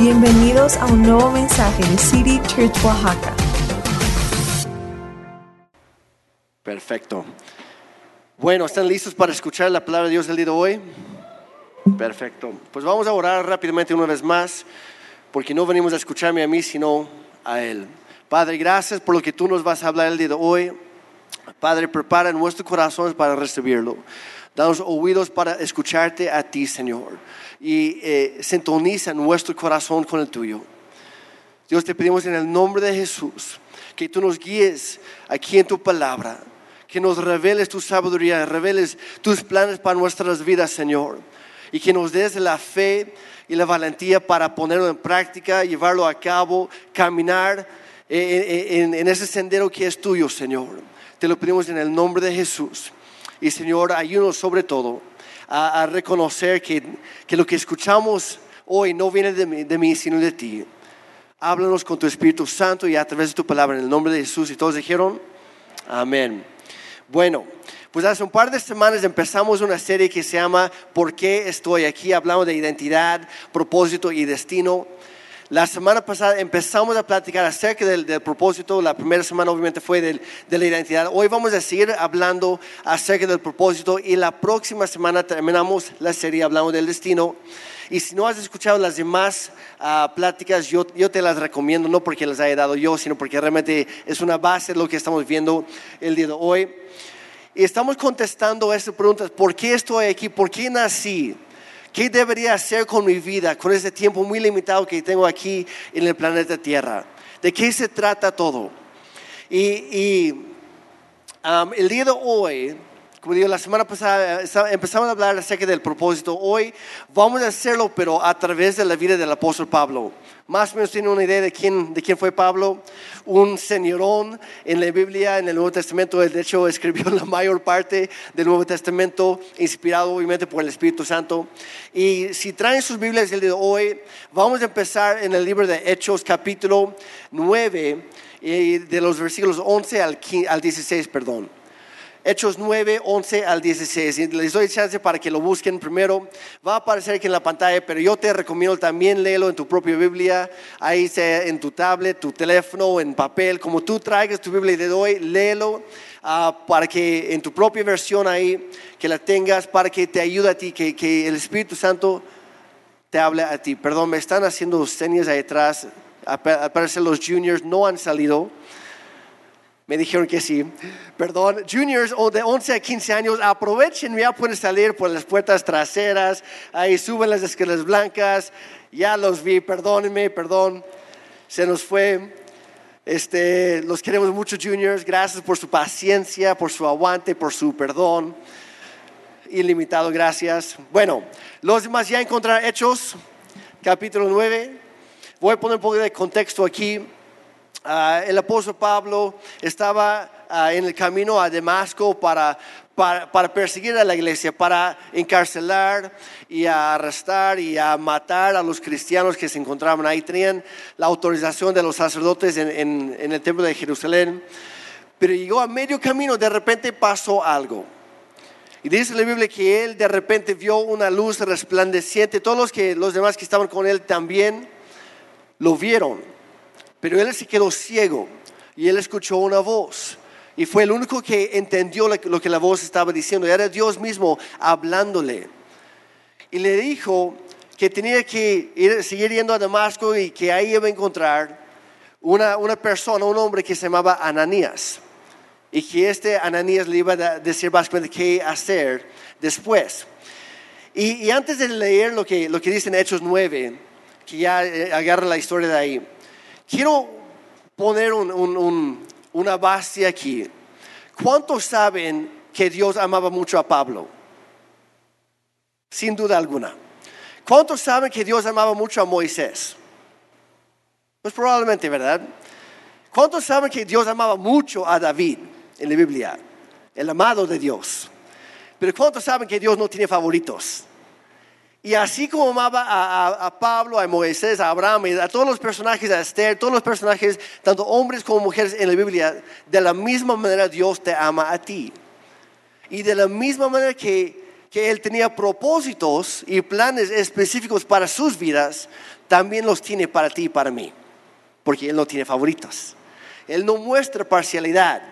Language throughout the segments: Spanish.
Bienvenidos a un nuevo mensaje de City Church Oaxaca. Perfecto. Bueno, ¿están listos para escuchar la palabra de Dios del día de hoy? Perfecto. Pues vamos a orar rápidamente una vez más, porque no venimos a escucharme a mí, sino a Él. Padre, gracias por lo que tú nos vas a hablar el día de hoy. Padre, prepara nuestros corazones para recibirlo. Danos oídos para escucharte a ti, Señor. Y eh, sintoniza nuestro corazón con el tuyo. Dios, te pedimos en el nombre de Jesús que tú nos guíes aquí en tu palabra, que nos reveles tu sabiduría, reveles tus planes para nuestras vidas, Señor, y que nos des la fe y la valentía para ponerlo en práctica, llevarlo a cabo, caminar en, en ese sendero que es tuyo, Señor. Te lo pedimos en el nombre de Jesús. Y Señor, ayúdanos sobre todo a, reconocer que, que, lo que escuchamos hoy no viene de mí, de mí, sino de ti. Háblanos con tu Espíritu Santo y a través de tu palabra en el nombre de Jesús. Y todos dijeron, amén. Bueno, pues hace un par de semanas empezamos una serie que se llama ¿Por qué estoy aquí? Hablamos de identidad, propósito y destino. La semana pasada empezamos a platicar acerca del, propósito. La primera semana obviamente fue de la identidad. Hoy vamos a seguir hablando acerca del propósito y la próxima semana terminamos la serie hablando del destino. Y si no has escuchado las demás uh, pláticas, yo, yo, te las recomiendo, no porque las haya dado yo, sino porque realmente es una base de lo que estamos viendo el día de hoy. Y estamos contestando estas preguntas, ¿por qué estoy aquí? ¿Por qué nací? ¿Qué debería hacer con mi vida, con ese tiempo muy limitado que tengo aquí en el planeta Tierra? ¿De qué se trata todo? Y, um, el día de hoy, como digo, la semana pasada empezamos a hablar acerca del propósito. Hoy vamos a hacerlo, pero a través de la vida del apóstol Pablo. Más o menos tienen una idea de quién, de quién fue Pablo. Un señorón en la Biblia, en el Nuevo Testamento. Él, de hecho, escribió la mayor parte del Nuevo Testamento, inspirado obviamente por el Espíritu Santo. Y si traen sus Biblias el día de hoy, vamos a empezar en el libro de Hechos, capítulo 9, de los versículos 11 al, 15, al 16, perdón. Hechos 9, 11 al 16. Y les doy chance para que lo busquen primero. Va a aparecer aquí en la pantalla, pero yo te recomiendo también léelo en tu propia Biblia, ahí sea en tu tablet, tu teléfono, en papel, como tú traigas tu Biblia y te doy, léelo uh, para que en tu propia versión ahí, que la tengas, para que te ayude a ti, que, que el Espíritu Santo te hable a ti. Perdón, me están haciendo señas ahí atrás. Al parecer los juniors no han salido. Me dijeron que sí. Perdón, juniors o de 11 a 15 años, aprovechen, ya pueden salir por las puertas traseras, ahí suben las escaleras blancas, ya los vi, perdónenme, perdón, se nos fue. Este, los queremos mucho, juniors, gracias por su paciencia, por su aguante, por su perdón. Ilimitado, gracias. Bueno, los demás ya encontraron Hechos, capítulo 9. Voy a poner un poco de contexto aquí. Uh, el apóstol Pablo estaba uh, en el camino a Damasco para, para, perseguir a la iglesia, para encarcelar y arrestar y a matar a los cristianos que se encontraban ahí. Tenían la autorización de los sacerdotes en, en, en el templo de Jerusalén. Pero llegó a medio camino, de repente pasó algo. Y dice la Biblia que él de repente vio una luz resplandeciente. Todos los, que, los demás que estaban con él también lo vieron. Pero él se quedó ciego y él escuchó una voz. Y fue el único que entendió lo que la voz estaba diciendo. Era Dios mismo hablándole. Y le dijo que tenía que ir, seguir yendo a Damasco y que ahí iba a encontrar una, una persona, un hombre que se llamaba Ananías. Y que este Ananías le iba a decir básicamente qué hacer después. Y, antes de leer lo que, lo que dice en Hechos 9, que ya eh, agarra la historia de ahí. Quiero poner un, un, un, una base aquí. ¿Cuántos saben que Dios amaba mucho a Pablo? Sin duda alguna. ¿Cuántos saben que Dios amaba mucho a Moisés? Pues probablemente, ¿verdad? ¿Cuántos saben que Dios amaba mucho a David en la Biblia? El amado de Dios. Pero ¿cuántos saben que Dios no tiene favoritos? Y así como amaba a, a, a, Pablo, a Moisés, a Abraham, a todos los personajes, a Esther, todos los personajes, tanto hombres como mujeres en la Biblia, de la misma manera Dios te ama a ti. Y de la misma manera que, que Él tenía propósitos y planes específicos para sus vidas, también los tiene para ti y para mí, porque Él no tiene favoritos. Él no muestra parcialidad.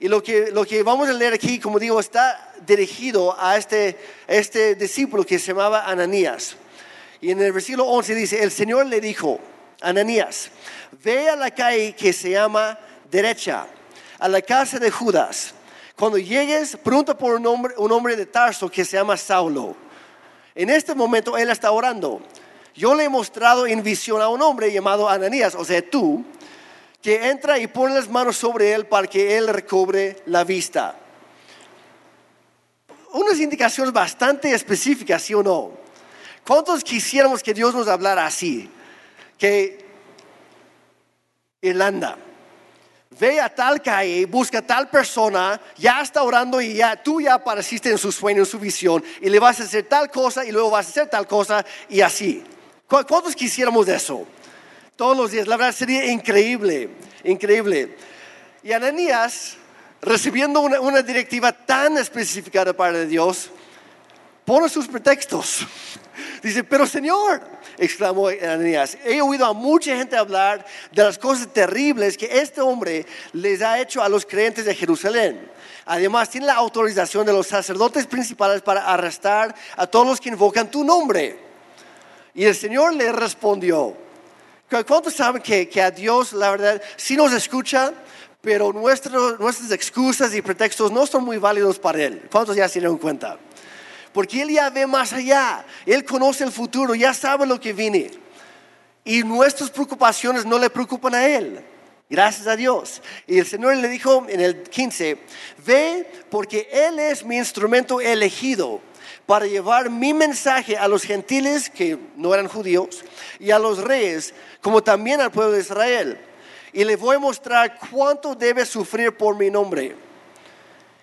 Y lo que, lo que vamos a leer aquí, como digo, está dirigido a este, este discípulo que se llamaba Ananías. Y en el versículo 11 dice, el Señor le dijo, Ananías, ve a la calle que se llama derecha, a la casa de Judas. Cuando llegues, pregunta por un hombre, un hombre de Tarso que se llama Saulo. En este momento él está orando. Yo le he mostrado en visión a un hombre llamado Ananías, o sea, tú, que entra y pone las manos sobre él para que él recobre la vista. Unas indicaciones bastante específicas, ¿sí o no? ¿Cuántos quisiéramos que Dios nos hablara así? Que Irlanda, ve a tal calle, busca a tal persona, ya está orando y ya tú ya apareciste en su sueño, en su visión, y le vas a hacer tal cosa y luego vas a hacer tal cosa y así. ¿Cuántos quisiéramos eso? Todos los días, la verdad sería increíble, increíble. Y Ananías, recibiendo una, directiva tan específica de parte de Dios, pone sus pretextos. Dice, pero Señor, exclamó Ananías, he oído a mucha gente hablar de las cosas terribles que este hombre les ha hecho a los creyentes de Jerusalén. Además, tiene la autorización de los sacerdotes principales para arrestar a todos los que invocan tu nombre. Y el Señor le respondió, ¿Cuántos saben que, a Dios, la verdad, sí nos escucha, pero nuestras excusas y pretextos no son muy válidos para Él? ¿Cuántos ya se dieron cuenta? Porque Él ya ve más allá, Él conoce el futuro, ya sabe lo que viene. Y nuestras preocupaciones no le preocupan a Él. Gracias a Dios. Y el Señor le dijo en el 15, ve porque Él es mi instrumento elegido para llevar mi mensaje a los gentiles que no eran judíos y a los reyes, como también al pueblo de Israel. Y le voy a mostrar cuánto debe sufrir por mi nombre.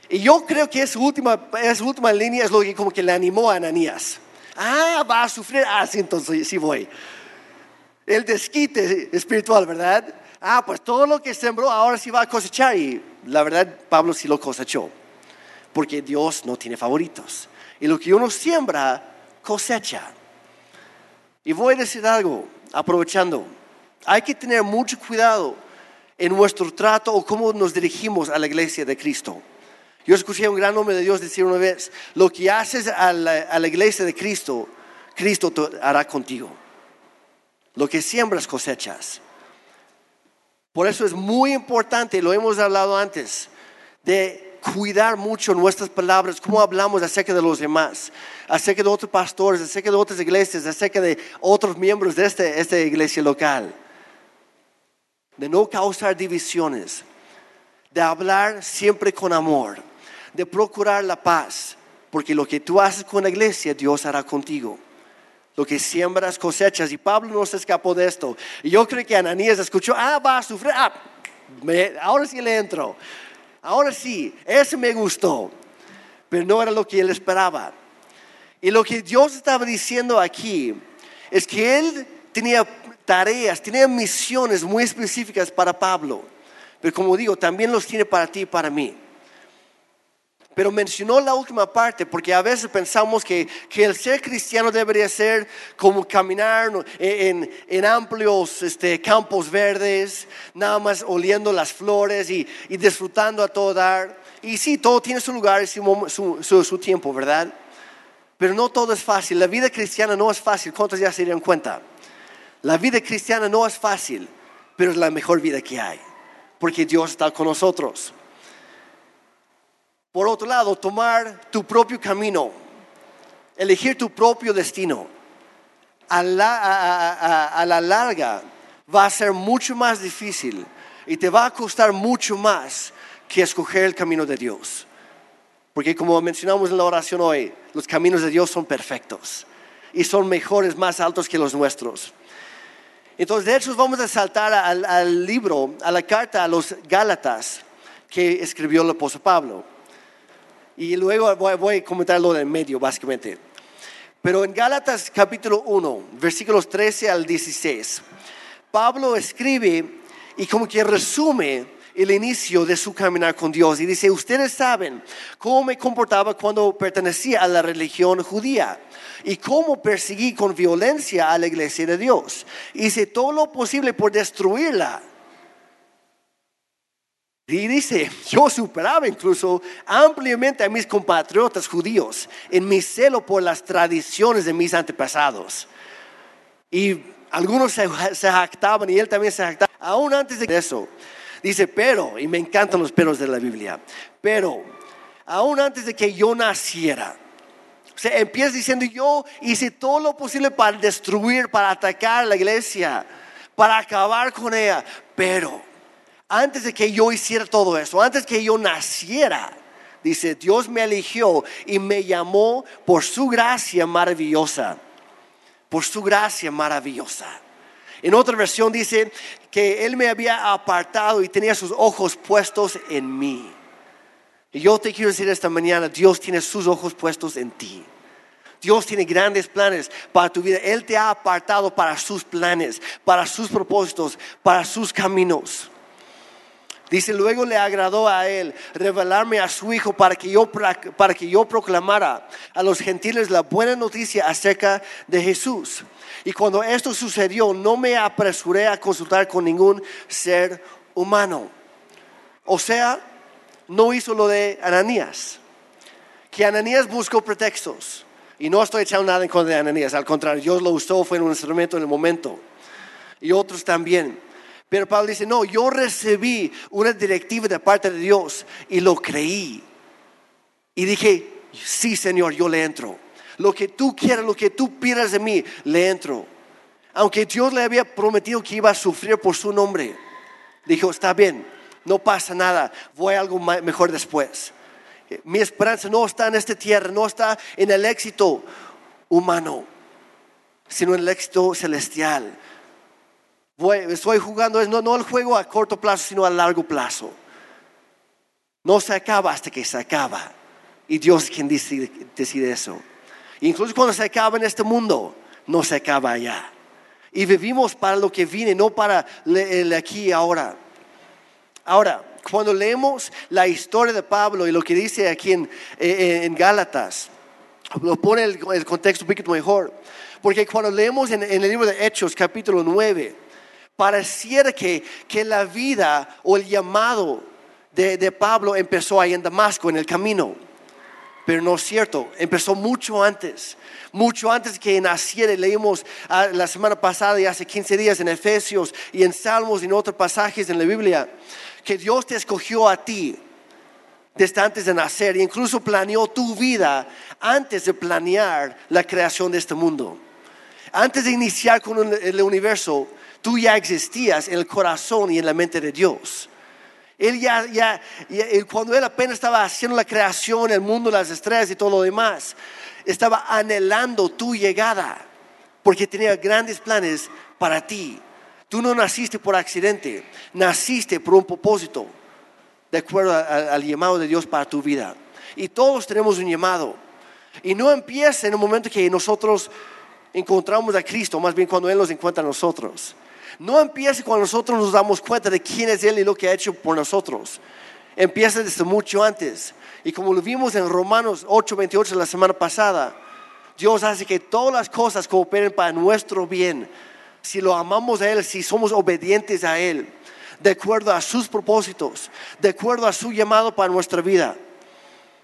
Y yo creo que esa última, esa última línea es lo que como que le animó a Ananías. Ah, va a sufrir. Ah, sí, entonces sí voy. El desquite espiritual, ¿verdad? Ah, pues todo lo que sembró ahora sí va a cosechar. Y la verdad, Pablo sí lo cosechó. Porque Dios no tiene favoritos. Y lo que uno siembra, cosecha. Y voy a decir algo, aprovechando. Hay que tener mucho cuidado en nuestro trato o cómo nos dirigimos a la iglesia de Cristo. Yo escuché a un gran hombre de Dios decir una vez, lo que haces a la, iglesia de Cristo, Cristo hará contigo. Lo que siembras cosechas. Por eso es muy importante, lo hemos hablado antes, de cuidar mucho nuestras palabras, cómo hablamos acerca de los demás, acerca de otros pastores, acerca de otras iglesias, acerca de otros miembros de este, esta iglesia local. De no causar divisiones, de hablar siempre con amor, de procurar la paz, porque lo que tú haces con la iglesia, Dios hará contigo. Lo que siembras cosechas. Y Pablo no se escapó de esto. Y yo creo que Ananías escuchó, ah, va a sufrir, ah, ahora sí le entro. Ahora sí, ese me gustó, pero no era lo que él esperaba. Y lo que Dios estaba diciendo aquí es que él tenía tareas, tenía misiones muy específicas para Pablo. Pero como digo, también los tiene para ti y para mí. Pero mencionó la última parte porque a veces pensamos que, el ser cristiano debería ser como caminar en, amplios este, campos verdes, nada más oliendo las flores y, disfrutando a todo dar. Y sí, todo tiene su lugar y su, su, tiempo, ¿verdad? Pero no todo es fácil. La vida cristiana no es fácil. ¿Cuántos ya se dieron cuenta? La vida cristiana no es fácil, pero es la mejor vida que hay. Porque Dios está con nosotros. Por otro lado, tomar tu propio camino, elegir tu propio destino, a la, larga va a ser mucho más difícil y te va a costar mucho más que escoger el camino de Dios. Porque como mencionamos en la oración hoy, los caminos de Dios son perfectos y son mejores, más altos que los nuestros. Entonces, de hecho, vamos a saltar al, al libro, a la carta a los Gálatas que escribió el apóstol Pablo. Y luego voy, a comentar lo del medio, básicamente. Pero en Gálatas capítulo 1, versículos 13 al 16, Pablo escribe y como que resume el inicio de su caminar con Dios. Y dice, ustedes saben cómo me comportaba cuando pertenecía a la religión judía y cómo perseguí con violencia a la iglesia de Dios. Hice todo lo posible por destruirla. Y dice, yo superaba incluso ampliamente a mis compatriotas judíos en mi celo por las tradiciones de mis antepasados. Y algunos se, jactaban y él también se jactaba, aún antes de eso. Dice, pero, y me encantan los peros de la Biblia, pero, aún antes de que yo naciera, se empieza diciendo, yo hice todo lo posible para destruir, para atacar la iglesia, para acabar con ella, pero antes de que yo hiciera todo eso, antes que yo naciera, dice, Dios me eligió y me llamó por su gracia maravillosa, por su gracia maravillosa. En otra versión dice que Él me había apartado y tenía sus ojos puestos en mí. Y yo te quiero decir esta mañana, Dios tiene sus ojos puestos en ti. Dios tiene grandes planes para tu vida. Él te ha apartado para sus planes, para sus propósitos, para sus caminos. Dice, luego le agradó a él revelarme a su hijo para que yo, para que yo proclamara a los gentiles la buena noticia acerca de Jesús. Y cuando esto sucedió, no me apresuré a consultar con ningún ser humano. O sea, no hizo lo de Ananías. Que Ananías buscó pretextos. Y no estoy echando nada en contra de Ananías, al contrario, Dios lo usó, fue un instrumento en el momento. Y otros también. Pero Pablo dice, no, yo recibí una directiva de parte de Dios y lo creí. Y dije, sí Señor, yo le entro. Lo que tú quieras, lo que tú pidas de mí, le entro. Aunque Dios le había prometido que iba a sufrir por su nombre. Dijo, está bien, no pasa nada, voy a algo mejor después. Mi esperanza no está en esta tierra, no está en el éxito humano, sino en el éxito celestial estoy jugando, no, no el juego a corto plazo, sino a largo plazo. No se acaba hasta que se acaba. Y Dios es quien decide, decide eso. Incluso cuando se acaba en este mundo, no se acaba allá. Y vivimos para lo que viene, no para el aquí y ahora. Ahora, cuando leemos la historia de Pablo y lo que dice aquí en, en Gálatas, lo pone el, el, contexto un poquito mejor. Porque cuando leemos en, en el libro de Hechos, capítulo 9, pareciera que, que la vida o el llamado de, de, Pablo empezó ahí en Damasco, en el camino. Pero no es cierto, empezó mucho antes, mucho antes que naciera. Leímos ah, la semana pasada y hace 15 días en Efesios y en Salmos y en otros pasajes en la Biblia que Dios te escogió a ti desde antes de nacer e incluso planeó tu vida antes de planear la creación de este mundo. Antes de iniciar con el universo, tú ya existías en el corazón y en la mente de Dios. Él ya, ya, cuando él apenas estaba haciendo la creación, el mundo, las estrellas y todo lo demás, estaba anhelando tu llegada, porque tenía grandes planes para ti. Tú no naciste por accidente, naciste por un propósito, de acuerdo al llamado de Dios para tu vida. Y todos tenemos un llamado. Y no empieza en el momento que nosotros encontramos a Cristo, más bien cuando Él nos encuentra a nosotros. No empieza cuando nosotros nos damos cuenta de quién es Él y lo que ha hecho por nosotros. Empieza desde mucho antes. Y como lo vimos en Romanos 8:28 la semana pasada, Dios hace que todas las cosas cooperen para nuestro bien. Si lo amamos a Él, si somos obedientes a Él, de acuerdo a sus propósitos, de acuerdo a su llamado para nuestra vida.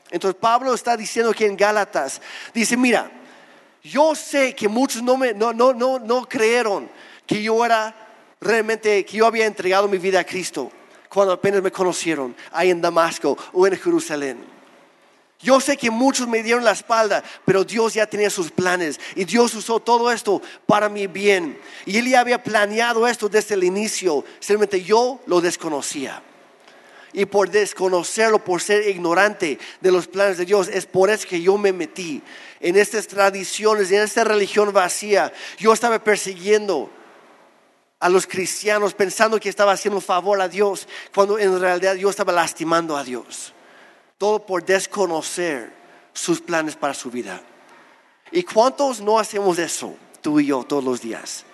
Entonces Pablo está diciendo aquí en Gálatas, dice, mira, yo sé que muchos no, me, no, no, no, no creyeron que yo era realmente, que yo había entregado mi vida a Cristo cuando apenas me conocieron ahí en Damasco o en Jerusalén. Yo sé que muchos me dieron la espalda, pero Dios ya tenía sus planes y Dios usó todo esto para mi bien. Y Él ya había planeado esto desde el inicio, simplemente yo lo desconocía. Y por desconocerlo, por ser ignorante de los planes de Dios, es por eso que yo me metí en estas tradiciones, en esta religión vacía. Yo estaba persiguiendo a los cristianos pensando que estaba haciendo un favor a Dios, cuando en realidad yo estaba lastimando a Dios. Todo por desconocer sus planes para su vida. ¿Y cuántos no hacemos eso, tú y yo, todos los días?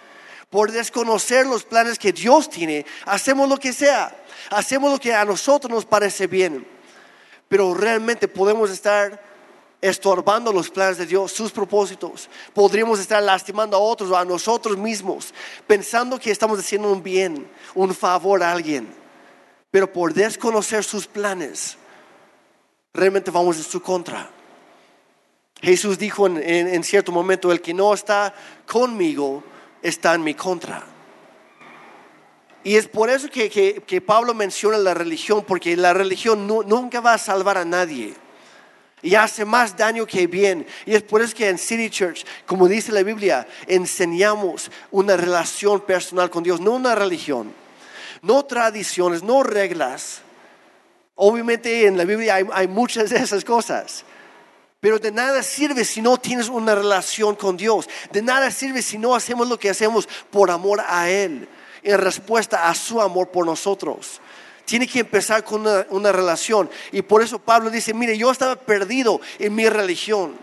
Por desconocer los planes que Dios tiene, hacemos lo que sea, hacemos lo que a nosotros nos parece bien, pero realmente podemos estar estorbando los planes de Dios, sus propósitos. Podríamos estar lastimando a otros o a nosotros mismos, pensando que estamos haciendo un bien, un favor a alguien, pero por desconocer sus planes, realmente vamos en su contra. Jesús dijo en, cierto momento, el que no está conmigo está en mi contra. Y es por eso que, Pablo menciona la religión, porque la religión nunca va a salvar a nadie. Y hace más daño que bien. Y es por eso que en City Church, como dice la Biblia, enseñamos una relación personal con Dios, no una religión, no tradiciones, no reglas. Obviamente en la Biblia hay muchas de esas cosas. Pero de nada sirve si no tienes una relación con Dios. De nada sirve si no hacemos lo que hacemos por amor a Él, en respuesta a su amor por nosotros. Tiene que empezar con una, relación. Y por eso Pablo dice, mire, yo estaba perdido en mi religión.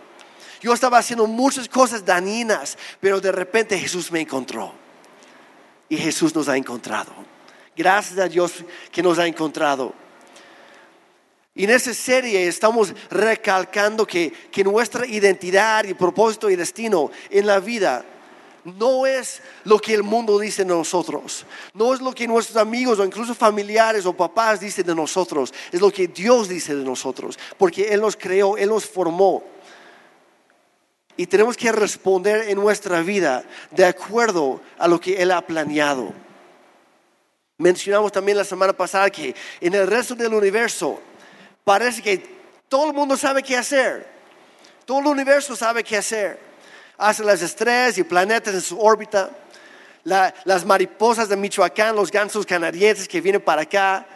Yo estaba haciendo muchas cosas dañinas, pero de repente Jesús me encontró. Y Jesús nos ha encontrado. Gracias a Dios que nos ha encontrado. Y en esa serie estamos recalcando que, nuestra identidad y propósito y destino en la vida no es lo que el mundo dice de nosotros, no es lo que nuestros amigos o incluso familiares o papás dicen de nosotros, es lo que Dios dice de nosotros, porque Él nos creó, Él nos formó. Y tenemos que responder en nuestra vida de acuerdo a lo que Él ha planeado. Mencionamos también la semana pasada que en el resto del universo, parece que todo el mundo sabe qué hacer. Todo el universo sabe qué hacer. Hace las estrellas y planetas en su órbita. las mariposas de Michoacán, los gansos canadienses que vienen para acá,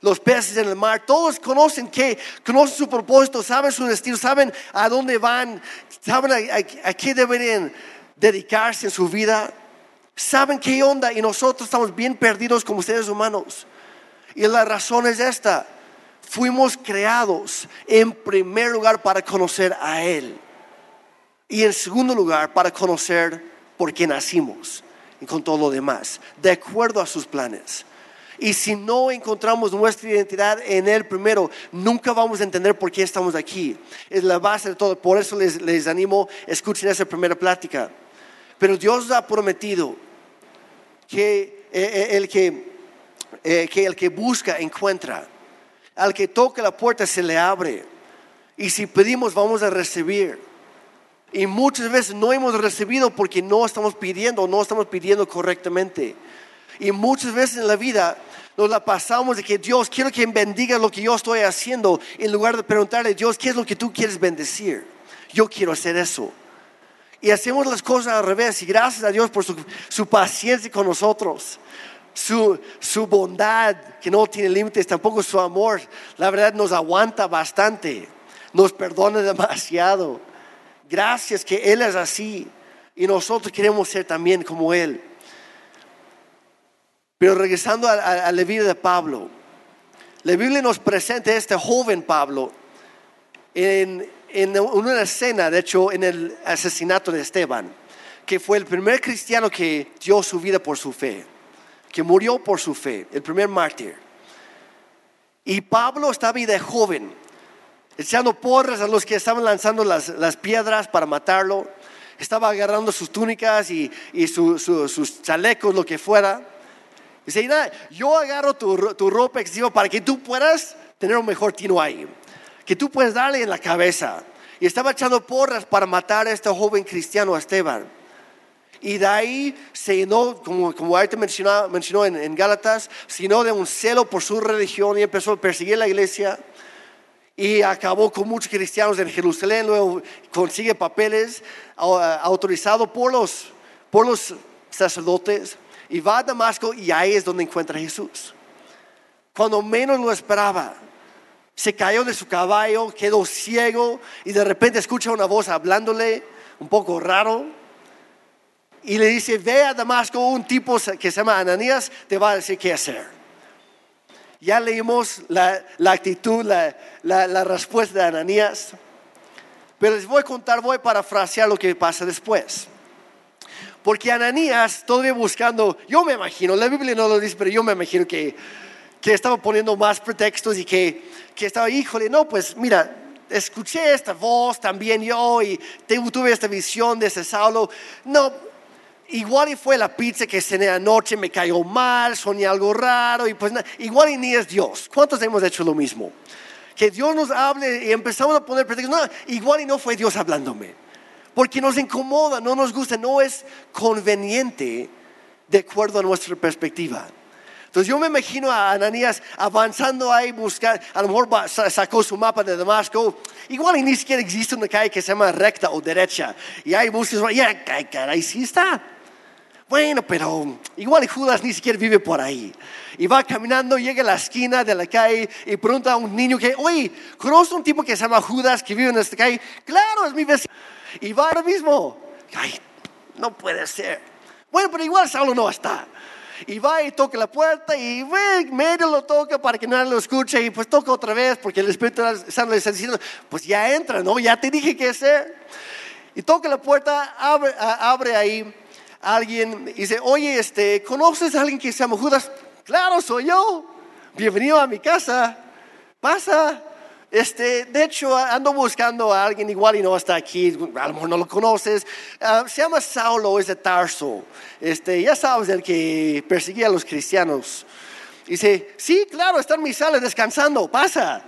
los peces en el mar, todos conocen que, conocen su propósito, saben su destino, saben a dónde van, saben a, a qué deberían dedicarse en su vida, saben qué onda y nosotros estamos bien perdidos como seres humanos. Y la razón es esta fuimos creados en primer lugar para conocer a Él y en segundo lugar para conocer por qué nacimos y con todo lo demás, de acuerdo a sus planes. Y si no encontramos nuestra identidad en Él primero, nunca vamos a entender por qué estamos aquí. Es la base de todo. Por eso les, les animo, escuchen esa primera plática. Pero Dios ha prometido que eh, eh, el que, eh, que el que busca encuentra al que toca la puerta se le abre. Y si pedimos, vamos a recibir. Y muchas veces no hemos recibido porque no estamos pidiendo, no estamos pidiendo correctamente. Y muchas veces en la vida nos la pasamos de que Dios, quiero que bendiga lo que yo estoy haciendo, en lugar de preguntarle, Dios, ¿qué es lo que tú quieres bendecir? Yo quiero hacer eso. Y hacemos las cosas al revés. Y gracias a Dios por su, su paciencia con nosotros su, bondad que no tiene límites, tampoco su amor, la verdad nos aguanta bastante, nos perdona demasiado. Gracias que Él es así y nosotros queremos ser también como Él. Pero regresando a, la vida de Pablo, la Biblia nos presenta a este joven Pablo en, una escena, de hecho, en el asesinato de Esteban, que fue el primer cristiano que dio su vida por su fe que murió por su fe, el primer mártir. Y Pablo estaba de joven, echando porras a los que estaban lanzando las, piedras para matarlo. Estaba agarrando sus túnicas y, sus chalecos, lo que fuera. Dice, yo agarro tu, tu ropa excesiva para que tú puedas tener un mejor tino ahí. Que tú puedas darle en la cabeza. Y estaba echando porras para matar a este joven cristiano, Esteban. Y de ahí se llenó, como, como ahorita mencionó, mencionó en, en, Gálatas, se llenó de un celo por su religión y empezó a perseguir la iglesia. Y acabó con muchos cristianos en Jerusalén, luego consigue papeles autorizados por los, por los sacerdotes y va a Damasco y ahí es donde encuentra a Jesús. Cuando menos lo esperaba, se cayó de su caballo, quedó ciego y de repente escucha una voz hablándole un poco raro y le dice, ve a Damasco, un tipo que se llama Ananías te va a decir qué hacer. Ya leímos la, actitud, la, la, respuesta de Ananías, pero les voy a contar, voy a parafrasear lo que pasa después. Porque Ananías, todavía buscando, yo me imagino, la Biblia no lo dice, pero yo me imagino que, que estaba poniendo más pretextos y que, que estaba, híjole, no, pues mira, escuché esta voz también yo y tuve esta visión de ese Saulo. No, igual y fue la pizza que cené anoche, me cayó mal, soñé algo raro y pues igual y ni es Dios. ¿Cuántos hemos hecho lo mismo? Que Dios nos hable y empezamos a poner pretextos. No, igual y no fue Dios hablándome. Porque nos incomoda, no nos gusta, no es conveniente de acuerdo a nuestra perspectiva. Entonces yo me imagino a Ananías avanzando ahí, buscar, a lo mejor sacó su mapa de Damasco, igual y ni siquiera existe una calle que se llama recta o derecha, y ahí buscas, ya, caray, sí está. Bueno, pero igual Judas ni siquiera vive por ahí. Y va caminando, llega a la esquina de la calle y pregunta a un niño que, oye, ¿conoces un tipo que se llama Judas que vive en esta calle? Claro, es mi vecino. Y va ahora mismo. Ay, no puede ser. Bueno, pero igual Saulo no está. Y va y toca la puerta y medio lo toca para que nadie lo escuche y pues toca otra vez porque el Espíritu Santo le está diciendo, pues ya entra, ¿no? Ya te dije qué hacer. Y toca la puerta, abre, abre ahí alguien dice, oye, este, ¿conoces a alguien que se llama Judas? Claro, soy yo. Bienvenido a mi casa. Pasa. Este, de hecho, ando buscando a alguien igual y no está aquí, a lo no lo conoces. Ah, se llama Saulo, es de Tarso. Este, ya sabes, el que perseguía a los cristianos. Dice, sí, claro, está en mi sala descansando, pasa.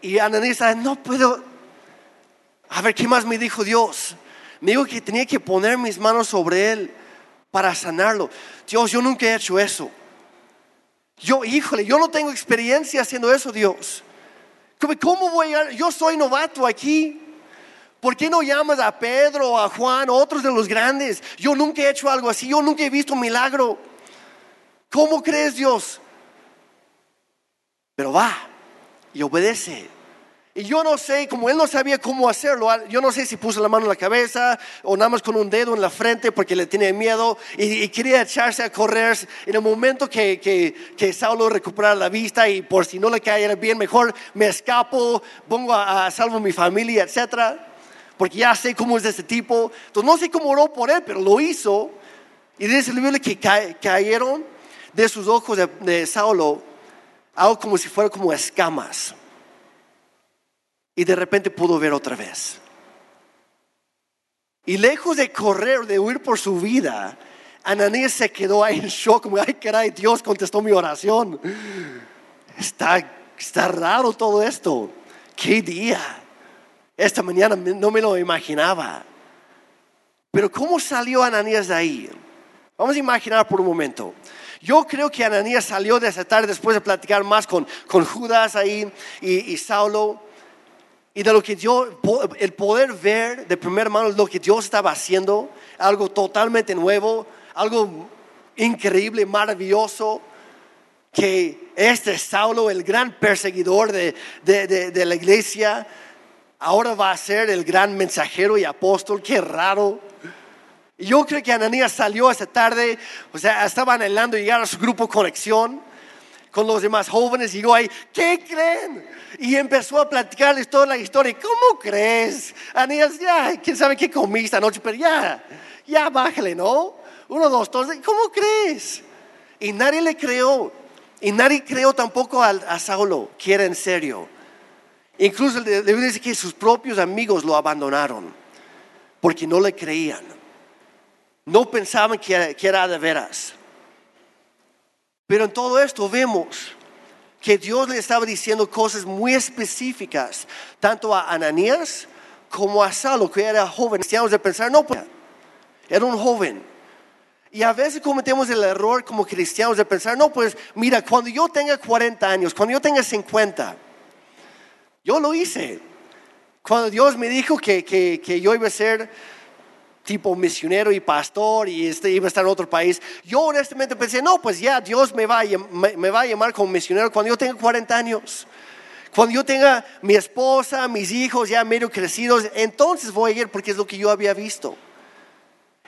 Y Ananías no puedo. A ver, ¿qué más me dijo Dios? Me dijo que tenía que poner mis manos sobre él para sanarlo. Dios, yo nunca he hecho eso. Yo, híjole, yo no tengo experiencia haciendo eso, Dios. ¿Cómo voy a Yo soy novato aquí. ¿Por qué no llamas a Pedro, a Juan, a otros de los grandes? Yo nunca he hecho algo así, yo nunca he visto un milagro. ¿Cómo crees, Dios? Pero va y obedece. Y yo no sé, como él no sabía cómo hacerlo, yo no sé si puso la mano en la cabeza o nada más con un dedo en la frente porque le tenía miedo y, quería echarse a correr en el momento que, que, que, Saulo recuperara la vista y por si no le cayera bien, mejor me escapo, pongo a, salvo mi familia, etc. Porque ya sé cómo es ese tipo. Entonces no sé cómo oró por él, pero lo hizo. Y dice el Biblia que cayeron de sus ojos de, de Saulo algo como si fuera como escamas y de repente pudo ver otra vez. Y lejos de correr, de huir por su vida, Ananías se quedó ahí en shock, como, ay, caray, Dios contestó mi oración. Está, está raro todo esto. ¿Qué día? Esta mañana no me lo imaginaba. Pero ¿cómo salió Ananías de ahí? Vamos a imaginar por un momento. Yo creo que Ananías salió de esa tarde después de platicar más con, con Judas ahí y, y Saulo y de lo que Dios, el poder ver de primera mano lo que Dios estaba haciendo, algo totalmente nuevo, algo increíble, maravilloso, que este Saulo, el gran perseguidor de, de, la iglesia, ahora va a ser el gran mensajero y apóstol, qué raro. Yo creo que Ananías salió esa tarde, o sea, estaba anhelando llegar a su grupo Conexión con los demás jóvenes y yo ahí, ¿qué creen? Y empezó a platicarles toda la historia. ¿Cómo crees? Anías, ya, quién sabe qué comiste esta noche, pero ya, ya bájale, ¿no? Uno, dos, tres, ¿cómo crees? Y nadie le creó. Y nadie creó tampoco a, a Saulo, que era en serio. Incluso le decir que sus propios amigos lo abandonaron porque no le creían. No pensaban que era de veras. Pero en todo esto vemos que Dios le estaba diciendo cosas muy específicas, tanto a Ananías como a Saulo, que era joven. Cristianos de pensar, no, pues, era un joven. Y a veces cometemos el error como cristianos de pensar, no, pues mira, cuando yo tenga 40 años, cuando yo tenga 50, yo lo hice. Cuando Dios me dijo que, que, que yo iba a ser tipo misionero y pastor y este, iba a estar en otro país. Yo honestamente pensé, no, pues ya Dios me va, a, me, va a llamar como misionero cuando yo tenga 40 años. Cuando yo tenga mi esposa, mis hijos ya medio crecidos, entonces voy a ir porque es lo que yo había visto.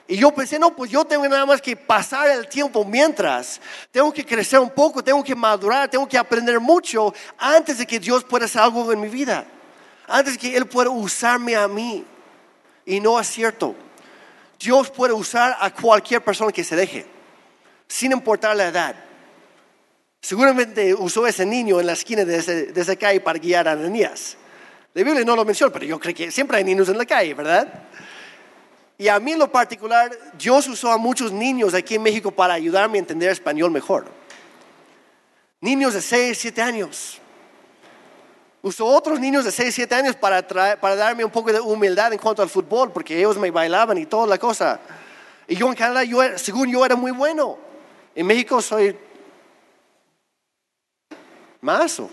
Y yo pensé, no, pues yo tengo nada más que pasar el tiempo mientras. Tengo que crecer un poco, tengo que madurar, tengo que aprender mucho antes de que Dios pueda hacer algo en mi vida. Antes de que Él pueda usarme a mí. Y no es cierto. Dios puede usar a cualquier persona que se deje, sin importar la edad. Seguramente usó ese niño en la esquina de, ese, esa calle para guiar a Ananías. La Biblia no lo menciona, pero yo creo que siempre hay niños en la calle, ¿verdad? Y a mí en lo particular, Dios usó a muchos niños aquí en México para ayudarme a entender español mejor. Niños de 6, 7 años. Usó otros niños de 6, 7 años para, para darme un poco de humildad en cuanto al fútbol, porque ellos me bailaban y toda la cosa. Y yo en Canadá, yo, según yo, era muy bueno. En México soy más o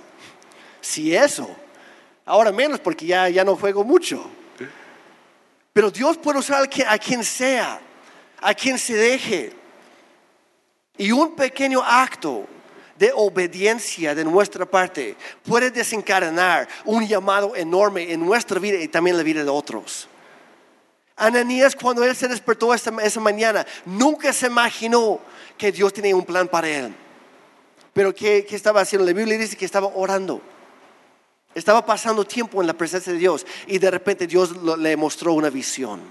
si eso. Ahora menos porque ya, ya no juego mucho. Pero Dios puede usar a quien sea, a quien se deje. Y un pequeño acto de obediencia de nuestra parte puede desencadenar un llamado enorme en nuestra vida y también en la vida de otros. Ananías cuando él se despertó esa, mañana, nunca se imaginó que Dios tenía un plan para él. Pero ¿qué, qué estaba haciendo? La Biblia dice que estaba orando. Estaba pasando tiempo en la presencia de Dios y de repente Dios le mostró una visión.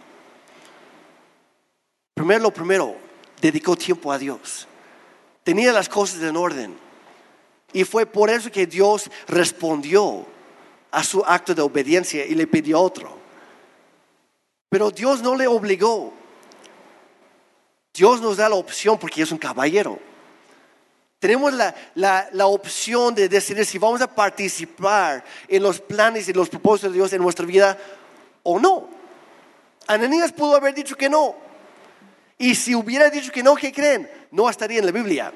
Primero lo primero, dedicó tiempo a Dios. Tenía las cosas en orden. Y fue por eso que Dios respondió a su acto de obediencia y le pidió otro. Pero Dios no le obligó. Dios nos da la opción porque es un caballero. Tenemos la, opción de decidir si vamos a participar en los planes y los propósitos de Dios en nuestra vida o no. Ananías pudo haber dicho que no. Y si hubiera dicho que no, ¿qué creen? No estaría en la Biblia.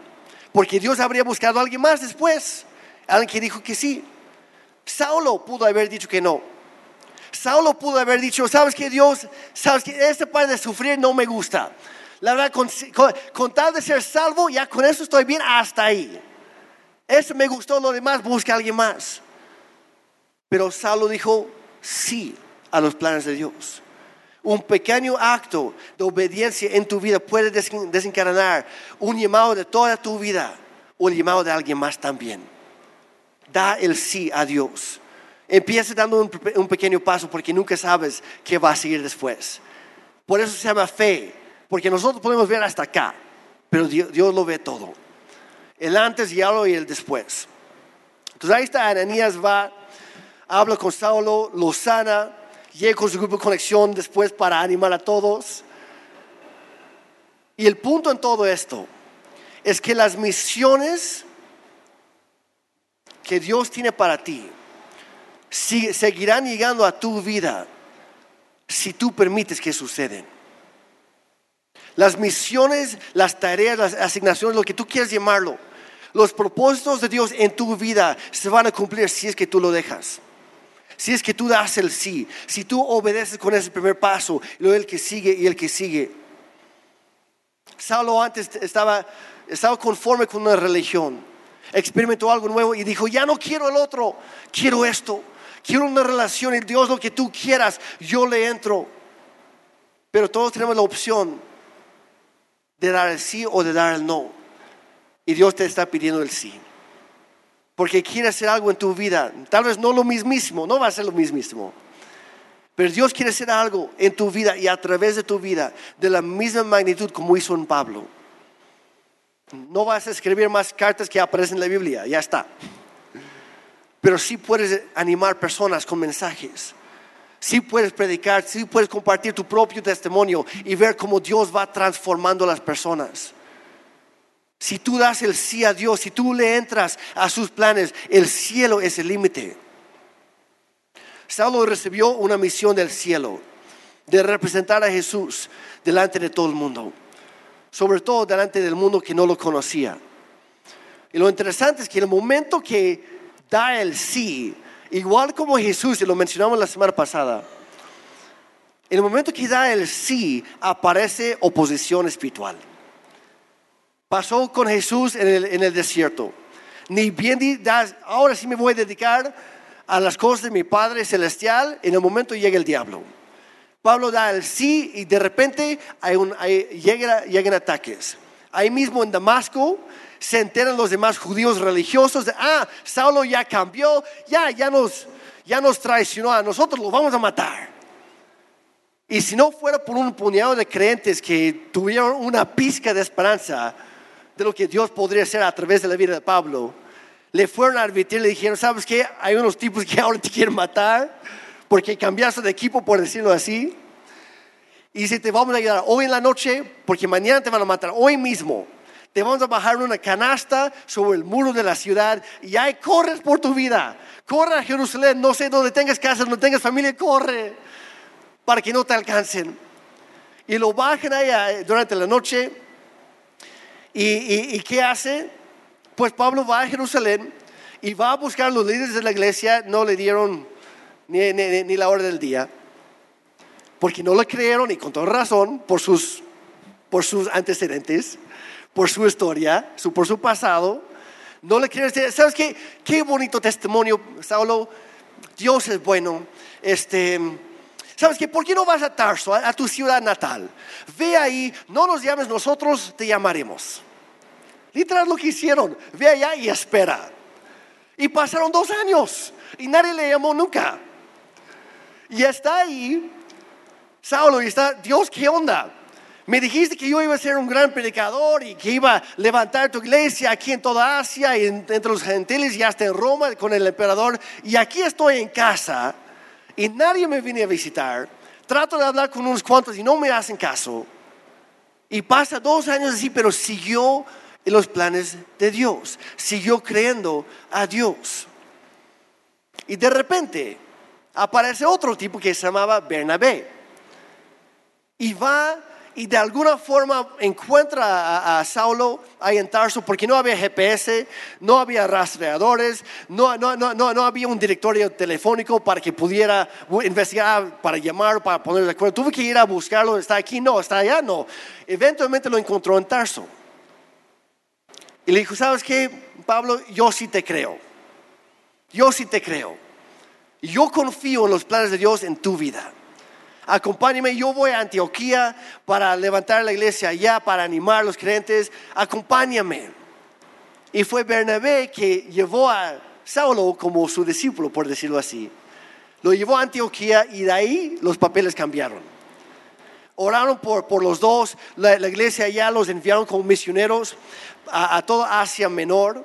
Porque Dios habría buscado a alguien más después. Alguien que dijo que sí. Saulo pudo haber dicho que no. Saulo pudo haber dicho, ¿sabes que Dios? ¿Sabes que este parte de sufrir no me gusta? La verdad, con, tal de ser salvo, ya con eso estoy bien hasta ahí. Eso me gustó, lo demás, busca a alguien más. Pero Saulo dijo sí a los planes de Dios. Un pequeño acto de obediencia en tu vida puede desencadenar un llamado de toda tu vida el llamado de alguien más también. Da el sí a Dios. Empieza dando un, un pequeño paso porque nunca sabes qué va a seguir después. Por eso se llama fe porque nosotros podemos ver hasta acá, pero Dios, lo ve todo. El antes y y el después. Entonces ahí está, Ananías va, habla con Saulo, lo sana, llega con su grupo de conexión después para animar a todos. Y el punto en todo esto es que las misiones que Dios tiene para ti seguirán llegando a tu vida si tú permites que suceden. Las misiones, las tareas, las asignaciones, lo que tú quieras llamarlo, los propósitos de Dios en tu vida se van a cumplir si es que tú lo dejas. Si es que tú das el sí, si tú obedeces con ese primer paso, y luego el que sigue y el que sigue. Saulo antes estaba, estaba conforme con una religión, experimentó algo nuevo y dijo, ya no quiero el otro, quiero esto, quiero una relación y Dios lo que tú quieras, yo le entro. Pero todos tenemos la opción de dar el sí o de dar el no. Y Dios te está pidiendo el sí. Porque quiere hacer algo en tu vida. Tal vez no lo mismísimo, no va a ser lo mismísimo. Pero Dios quiere hacer algo en tu vida y a través de tu vida de la misma magnitud como hizo en Pablo. No vas a escribir más cartas que aparecen en la Biblia, ya está. Pero sí puedes animar personas con mensajes Sí puedes predicar, sí puedes compartir tu propio testimonio y ver cómo Dios va transformando a las personas. Si tú das el sí a Dios, si tú le entras a sus planes, el cielo es el límite. Saulo recibió una misión del cielo, de representar a Jesús delante de todo el mundo, sobre todo delante del mundo que no lo conocía. Y lo interesante es que el momento que da el sí, Igual como Jesús, y lo mencionamos la semana pasada, en el momento que da el sí, aparece oposición espiritual. Pasó con Jesús en el, desierto. Ni bien ahora sí me voy a dedicar a las cosas de mi Padre Celestial, en el momento llega el diablo. Pablo da el sí y de repente hay un, llegan ataques. Ahí mismo en Damasco se enteran los demás judíos religiosos de, ah, Saulo ya cambió, ya, ya nos, ya nos traicionó a nosotros, lo vamos a matar. Y si no fuera por un puñado de creyentes que tuvieron una pizca de esperanza de lo que Dios podría hacer a través de la vida de Pablo, le fueron a advertir, le dijeron, ¿sabes qué? Hay unos tipos que ahora te quieren matar porque cambiaste de equipo, por decirlo así. Y si te vamos a ayudar hoy en la noche, porque mañana te van a matar, hoy mismo, te vamos a bajar una canasta sobre el muro de la ciudad y ahí corres por tu vida. Corre a Jerusalén, no sé dónde tengas casa, no tengas familia, corre para que no te alcancen. Y lo bajan allá eh, durante la noche. ¿Y, qué hace? Pues Pablo va a Jerusalén y va a buscar a los líderes de la iglesia. No le dieron ni, la hora del día. Porque no le creyeron y con toda razón por sus, antecedentes, por su historia, por su pasado. No le creyeron. ¿Sabes qué? Qué bonito testimonio, Saulo. Dios es bueno. Este ¿Sabes qué? ¿Por qué no vas a Tarso, a, tu ciudad natal? Ve ahí, no nos llames, nosotros te llamaremos. Literal lo que hicieron. Ve allá y espera. Y pasaron dos años y nadie le llamó nunca. Y está ahí, Saulo, y está, Dios, ¿qué onda? Me dijiste que yo iba a ser un gran predicador y que iba a levantar tu iglesia aquí en toda Asia y entre los gentiles y hasta en Roma con el emperador. Y aquí estoy en casa y nadie me viene a visitar. Trato de hablar con unos cuantos y no me hacen caso. Y pasa dos años así, pero siguió en los planes de Dios, siguió creyendo a Dios. Y de repente aparece otro tipo que se llamaba Bernabé. Y va y de alguna forma encuentra a, Saulo ahí en Tarso porque no había GPS, no había rastreadores, no, no, no, no, había un directorio telefónico para que pudiera investigar, para llamar, para poner de acuerdo. Tuve que ir a buscarlo, está aquí, no, está allá, no. Eventualmente lo encontró en Tarso. Y le dijo, ¿sabes qué, Pablo? Yo sí te creo. Yo sí te creo. Yo confío en los planes de Dios en tu vida acompáñame, yo voy a Antioquía para levantar la iglesia allá, para animar a los creyentes, acompáñame. Y fue Bernabé que llevó a Saulo como su discípulo, por decirlo así. Lo llevó a Antioquía y de ahí los papeles cambiaron. Oraron por, por los dos, la, iglesia allá los enviaron como misioneros a, a toda Asia Menor.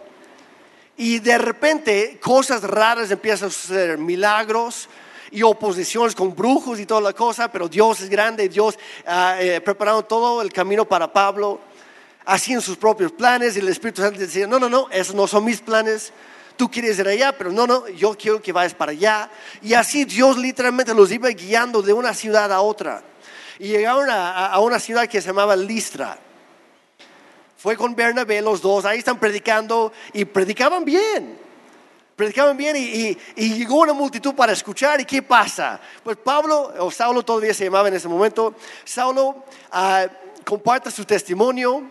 Y de repente cosas raras empiezan a suceder, milagros, y oposiciones con brujos y toda la cosa, pero Dios es grande, Dios ha eh, preparado todo el camino para Pablo, en sus propios planes y el Espíritu Santo decía, no, no, no, esos no son mis planes, tú quieres ir allá, pero no, no, yo quiero que vayas para allá. Y así Dios literalmente los iba guiando de una ciudad a otra. Y llegaron a, a una ciudad que se llamaba Listra. Fue con Bernabé los dos, ahí están predicando y predicaban bien predicaban bien y, llegó una multitud para escuchar. ¿Y qué pasa? Pues Pablo, o Saulo todavía se llamaba en ese momento, Saulo ah, comparte su testimonio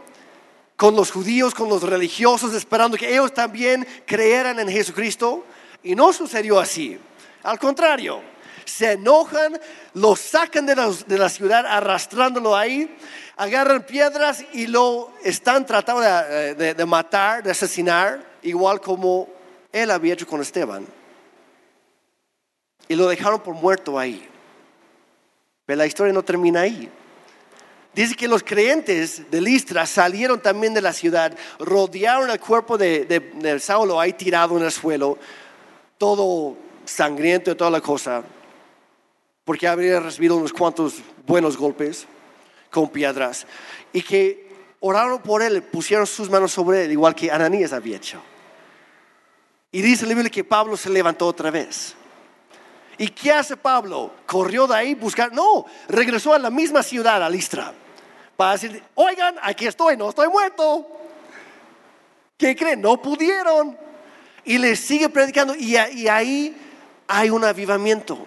con los judíos, con los religiosos, esperando que ellos también creyeran en Jesucristo. Y no sucedió así. Al contrario, se enojan, lo sacan de la, ciudad arrastrándolo ahí, agarran piedras y lo están tratando de, de matar, de asesinar, igual como él había hecho con Esteban. Y lo dejaron por muerto ahí. Pero la historia no termina ahí. Dice que los creyentes de Listra salieron también de la ciudad, rodearon el cuerpo de, Saulo ahí tirado en el suelo, todo sangriento y toda la cosa, porque habría recibido unos cuantos buenos golpes con piedras, y que oraron por él, pusieron sus manos sobre él, igual que Ananías había hecho. Y dice la Biblia que Pablo se levantó otra vez. ¿Y qué hace Pablo? ¿Corrió de ahí buscar? No, regresó a la misma ciudad, a Listra, para decir, oigan, aquí estoy, no estoy muerto. ¿Qué creen? No pudieron. Y le sigue predicando y, ahí hay un avivamiento.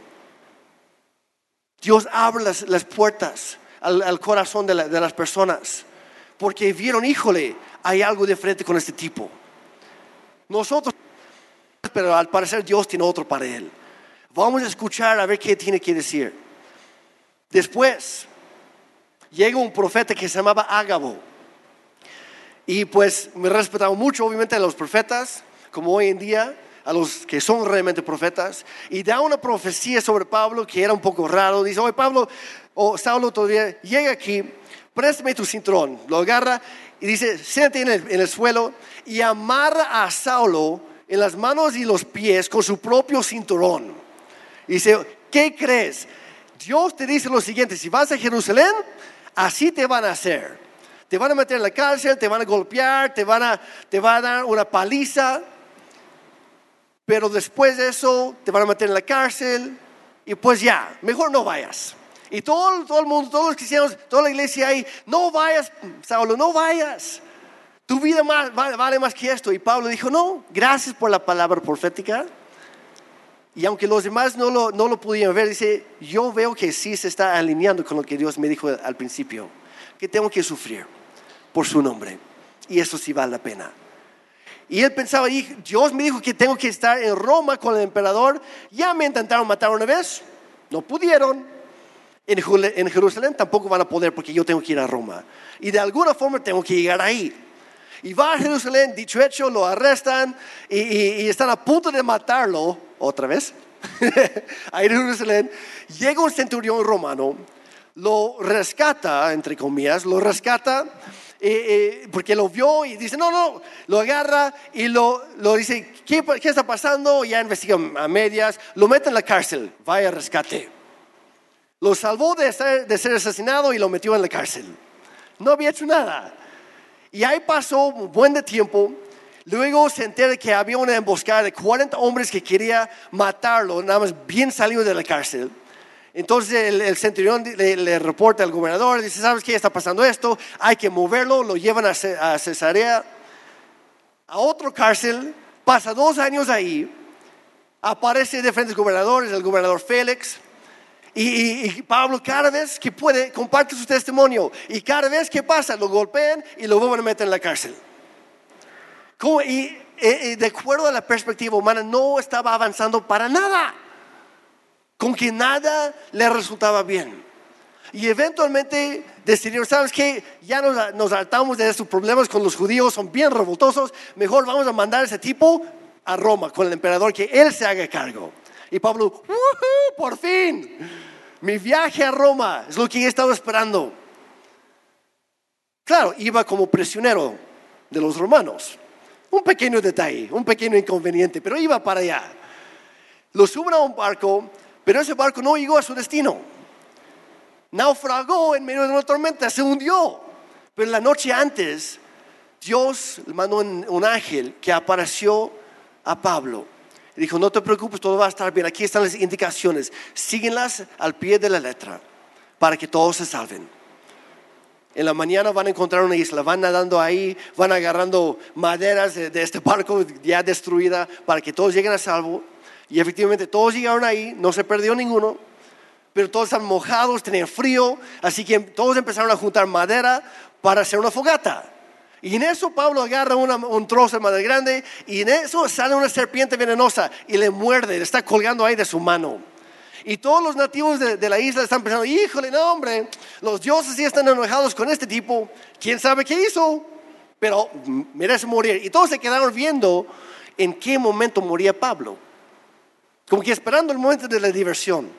Dios abre las, puertas al, corazón de, de las personas porque vieron, híjole, hay algo diferente con este tipo. Nosotros pero al parecer Dios tiene otro para él. Vamos a escuchar a ver qué tiene que decir. Después llega un profeta que se llamaba Ágabo. Y pues me respetaba mucho, obviamente, a los profetas, como hoy en día, a los que son realmente profetas. Y da una profecía sobre Pablo que era un poco raro. Dice, oye Pablo, o Saulo todavía, llega aquí, préstame tu cinturón. Lo agarra y dice, siéntate en el, en el suelo y amarra a Saulo en las manos y los pies con su propio cinturón. Y dice, ¿qué crees? Dios te dice lo siguiente, si vas a Jerusalén, así te van a hacer. Te van a meter en la cárcel, te van a golpear, te van a, te van a dar una paliza, pero después de eso te van a meter en la cárcel y pues ya, mejor no vayas. Y todo, todo el mundo, todos los cristianos, toda la iglesia ahí, no vayas, Saulo, no vayas. Tu vida más, vale, vale más que esto. Y Pablo dijo, no, gracias por la palabra profética. Y aunque los demás no lo, no lo pudieron ver, dice, yo veo que sí se está alineando con lo que Dios me dijo al principio, que tengo que sufrir por su nombre. Y eso sí vale la pena. Y él pensaba, y Dios me dijo que tengo que estar en Roma con el emperador. Ya me intentaron matar una vez, no pudieron. En Jerusalén tampoco van a poder porque yo tengo que ir a Roma. Y de alguna forma tengo que llegar ahí. Y va a Jerusalén, dicho hecho, lo arrestan y, y- y están a punto de matarlo otra vez. En Jerusalén llega un centurión romano, lo rescata, entre comillas, lo rescata eh, eh, porque lo vio y dice, no, no, lo agarra y lo, lo dice, ¿qué, ¿qué está pasando? Ya investiga a medias, lo mete en la cárcel, vaya rescate. Lo salvó de ser, de ser asesinado y lo metió en la cárcel. No había hecho nada. Y ahí pasó un buen de tiempo. Luego se entera que había una emboscada de 40 hombres que quería matarlo, nada más bien salido de la cárcel. Entonces el, centurión le, reporta al gobernador, dice, ¿sabes qué está pasando esto? Hay que moverlo, lo llevan a, Ce- a Cesarea, a otro cárcel, pasa dos años ahí, aparece diferentes gobernadores, el gobernador Félix, y, Pablo cada vez que puede comparte su testimonio, y cada vez que pasa lo golpean y lo vuelven a meter en la cárcel. Como- y de acuerdo a la perspectiva humana no estaba avanzando para nada con que nada le resultaba bien. Y eventualmente decidieron, ¿sabes qué? Ya nos, nos hartamos de estos problemas con los judíos, son bien revoltosos, mejor vamos a mandar a ese tipo a Roma con el emperador, que él se haga cargo. Y Pablo. Por fin, mi viaje a Roma es lo que he estado esperando. Claro, iba como prisionero de los romanos. Un pequeño detalle, un pequeño inconveniente, pero iba para allá. Lo suben a un barco, pero ese barco no llegó a su destino. Naufragó en medio de una tormenta, se hundió. Pero la noche antes, Dios mandó un ángel que apareció a Pablo. Y dijo, no te preocupes, todo va a estar bien. Aquí están las indicaciones. Síguenlas al pie de la letra para que todos se salven. En la mañana van a encontrar una isla, van nadando ahí, van agarrando maderas de, de este barco ya destruida para que todos lleguen a salvo. Y efectivamente todos llegaron ahí, no se perdió ninguno, pero todos están mojados, tenían frío, así que todos empezaron a juntar madera para hacer una fogata. Y en eso Pablo agarra una- un trozo de madera grande y en eso sale una serpiente venenosa y le muerde, le está colgando ahí de su mano. Y todos los nativos de, de la isla están pensando, híjole, no hombre, los dioses sí están enojados con este tipo, quién sabe qué hizo, pero mm, merece morir. Y todos se quedaron viendo en qué momento moría Pablo, como que esperando el momento de la diversión.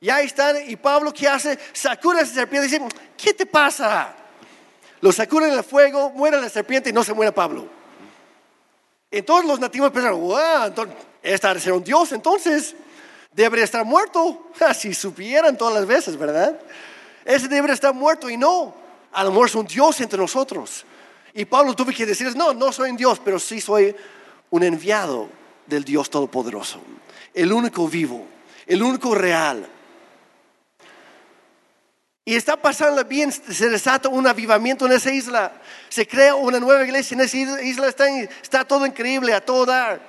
Y ahí están, y Pablo, ¿qué hace? Sacude a esa serpiente y dice, ¿qué te pasa? Lo sacuden en el fuego, muere la serpiente y no se muere Pablo. Entonces los nativos pensaron, wow, entonces, este ha de ser un dios, entonces debería estar muerto. Si supieran todas las veces, ¿verdad? Ese debería estar muerto y no. A lo mejor es un dios entre nosotros. Y Pablo tuvo que decirles, no, no soy un dios, pero sí soy un enviado del Dios Todopoderoso. El único vivo, el único real. Y está pasando bien, se desata un avivamiento en esa isla. Se crea una nueva iglesia en esa isla, está, está todo increíble, a todo dar.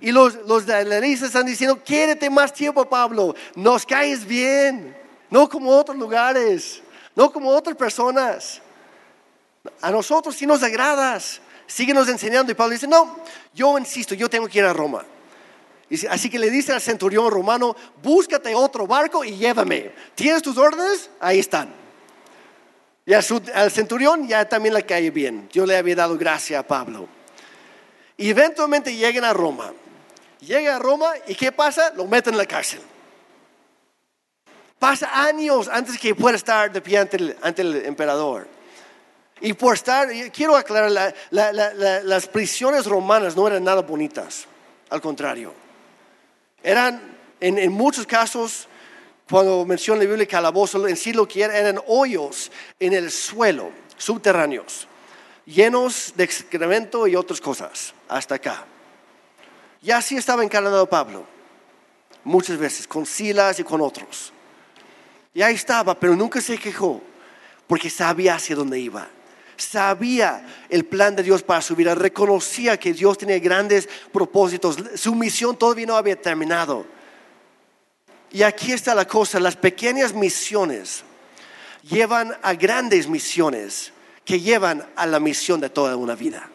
Y los, los de la isla están diciendo, quédate más tiempo, Pablo, nos caes bien, no como otros lugares, no como otras personas. A nosotros sí nos agradas, síguenos enseñando. Y Pablo dice, no, yo insisto, yo tengo que ir a Roma. Así que le dice al centurión romano, búscate otro barco y llévame. ¿Tienes tus órdenes? Ahí están. Y al, centurión ya también le cae bien. Yo le había dado gracia a Pablo. Eventualmente llegan a Roma. Llega a Roma y ¿qué pasa? Lo meten en la cárcel. Pasa años antes que pueda estar de pie ante el, emperador. Y por estar, quiero aclarar, la- la- la- la- las prisiones romanas no eran nada bonitas, al contrario. Eran, en, muchos casos, cuando menciona la Biblia calabozo, en sí lo que eran, eran hoyos en el suelo, subterráneos, llenos de excremento y otras cosas, hasta acá. Y así estaba encarnado Pablo, muchas veces, con Silas y con otros. Y ahí estaba, pero nunca se quejó, porque sabía hacia dónde iba. Sabía el plan de Dios para su vida, reconocía que Dios tenía grandes propósitos, su misión todavía no había terminado. Y aquí está la cosa, las pequeñas misiones llevan a grandes misiones que llevan a la misión de toda una vida.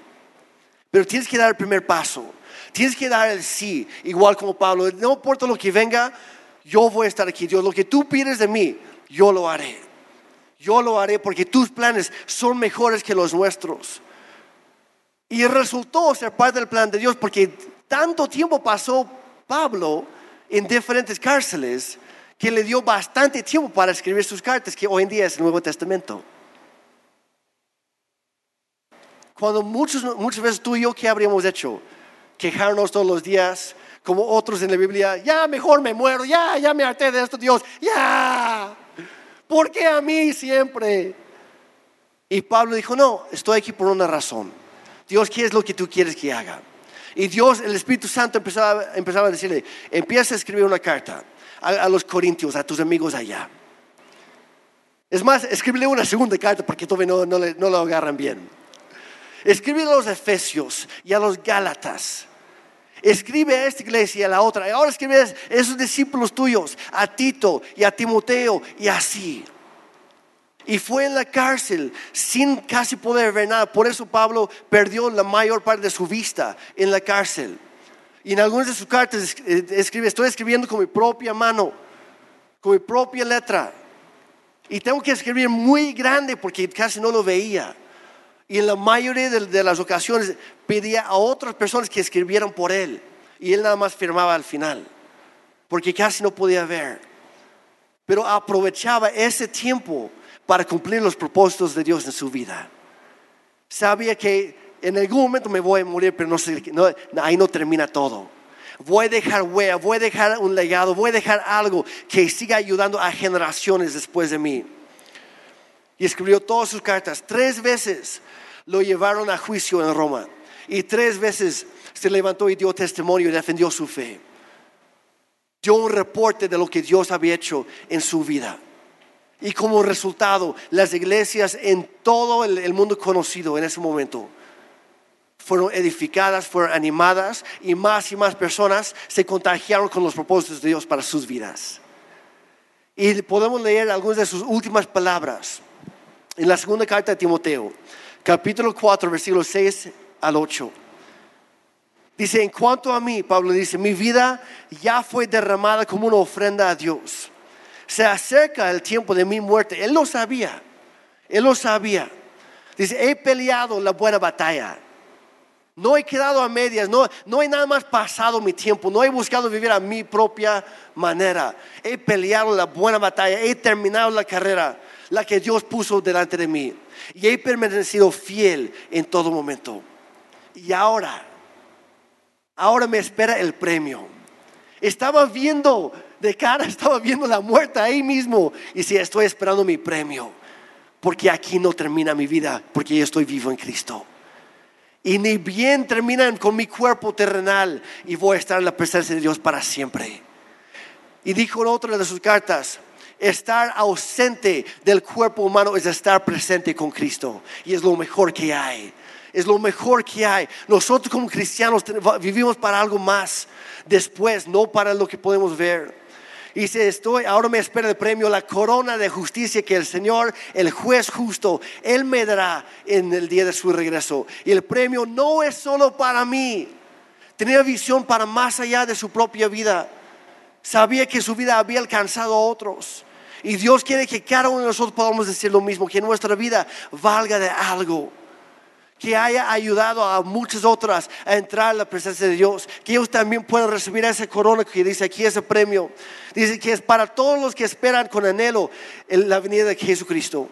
Pero tienes que dar el primer paso. Tienes que dar el sí, igual como Pablo. No importa lo que venga, yo voy a estar aquí. Dios, lo que tú pides de mí, yo lo haré. Yo lo haré porque tus planes son mejores que los nuestros. Y resultó ser parte del plan de Dios porque tanto tiempo pasó Pablo en diferentes cárceles que le dio bastante tiempo para escribir sus cartas, que hoy en día es el Nuevo Testamento. Cuando muchos, muchas veces tú y yo, ¿qué habríamos hecho? Quejarnos todos los días, como otros en la Biblia, ya mejor me muero, ya, ya me harté de esto, Dios, ya. ¿Por qué a mí siempre? Y Pablo dijo, no, estoy aquí por una razón. Dios, ¿qué es lo que tú quieres que haga? Y Dios, el Espíritu Santo empezaba, empezaba a decirle, empieza a escribir una carta a, los corintios, a tus amigos allá. Es más, escríbele una segunda carta porque todavía no, no, no lo agarran bien. Escribe a los Efesios y a los Gálatas. Escribe a esta iglesia y a la otra. Y ahora escribe a esos discípulos tuyos, a Tito y a Timoteo y así. Y fue en la cárcel sin casi poder ver nada. Por eso Pablo perdió la mayor parte de su vista en la cárcel. Y en algunas de sus cartas eh, escribe, estoy escribiendo con mi propia mano, con mi propia letra. Y tengo que escribir muy grande porque casi no lo veía. Y en la mayoría de, las ocasiones pedía a otras personas que escribieran por él. Y él nada más firmaba al final. Porque casi no podía ver. Pero aprovechaba ese tiempo para cumplir los propósitos de Dios en su vida. Sabía que en algún momento me voy a morir, pero no no- ahí no termina todo. Voy a dejar huella, voy a dejar un legado, voy a dejar algo que siga ayudando a generaciones después de mí. Y escribió todas sus cartas. Tres veces lo llevaron a juicio en Roma. Y tres veces se levantó y dio testimonio y defendió su fe. Dio un reporte de lo que Dios había hecho en su vida. Y como resultado, las iglesias en todo el, mundo conocido en ese momento fueron edificadas, fueron animadas y más y más personas se contagiaron con los propósitos de Dios para sus vidas. Y podemos leer algunas de sus últimas palabras en la segunda carta de Timoteo, capítulo 4, versículos 6 al 8. Dice, en cuanto a mí, Pablo dice, mi vida ya fue derramada como una ofrenda a Dios. Se acerca el tiempo de mi muerte. Él lo sabía. Él lo sabía. Dice, he peleado la buena batalla. No he quedado a medias, no, no he nada más pasado mi tiempo, no he buscado vivir a mi propia manera. He peleado la buena batalla, he terminado la carrera, la que Dios puso delante de mí. Y he permanecido fiel en todo momento. Y ahora, ahora me espera el premio. Estaba viendo de cara, estaba viendo la muerte ahí mismo. Y si estoy esperando mi premio, porque aquí no termina mi vida, porque yo estoy vivo en Cristo. Y ni bien terminan con mi cuerpo terrenal y voy a estar en la presencia de Dios para siempre. Y dijo en otra de sus cartas, estar ausente del cuerpo humano es estar presente con Cristo. Y es lo mejor que hay. Es lo mejor que hay. Nosotros como cristianos vivimos para algo más después, no para lo que podemos ver. Y dice, estoy, ahora me espera el premio, la corona de justicia que el Señor, el juez justo, Él me dará en el día de su regreso. Y el premio no es solo para mí. Tenía visión para más allá de su propia vida. Sabía que su vida había alcanzado a otros. Y Dios quiere que cada uno de nosotros podamos decir lo mismo, que nuestra vida valga de algo. que haya ayudado a muchas otras a entrar a la presencia de Dios, que ellos también puedan recibir ese corona que dice aquí ese premio. Dice que es para todos los que esperan con anhelo la venida de Jesucristo.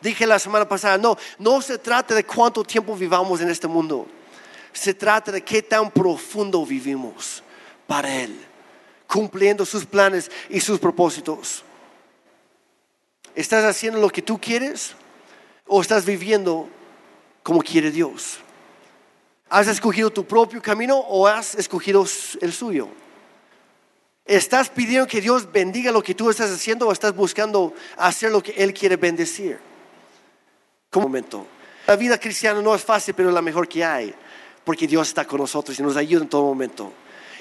Dije la semana pasada, no, no se trata de cuánto tiempo vivamos en este mundo. Se trata de qué tan profundo vivimos para Él, cumpliendo sus planes y sus propósitos. ¿Estás haciendo lo que tú quieres o estás viviendo como quiere Dios? ¿Has escogido tu propio camino o has escogido el suyo? ¿Estás pidiendo que Dios bendiga lo que tú estás haciendo o estás buscando hacer lo que Él quiere bendecir? Como momento. La vida cristiana no es fácil, pero es la mejor que hay, porque Dios está con nosotros y nos ayuda en todo momento.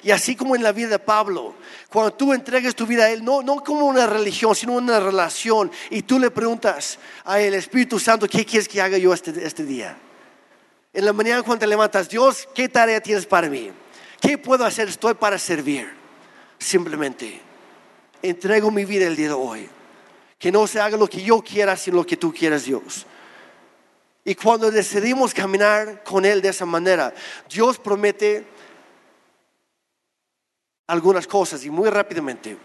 Y así como en la vida de Pablo, cuando tú entregas tu vida a Él, no, no como una religión, sino una relación, y tú le preguntas a el Espíritu Santo, ¿qué quieres que haga yo este, este día? En la mañana cuando te levantas, Dios, ¿qué tarea tienes para mí? ¿Qué puedo hacer? Estoy para servir. Simplemente entrego mi vida el día de hoy. Que no se haga lo que yo quiera, sino lo que tú quieras, Dios. Y cuando decidimos caminar con Él de esa manera, Dios promete algunas cosas y muy rápidamente.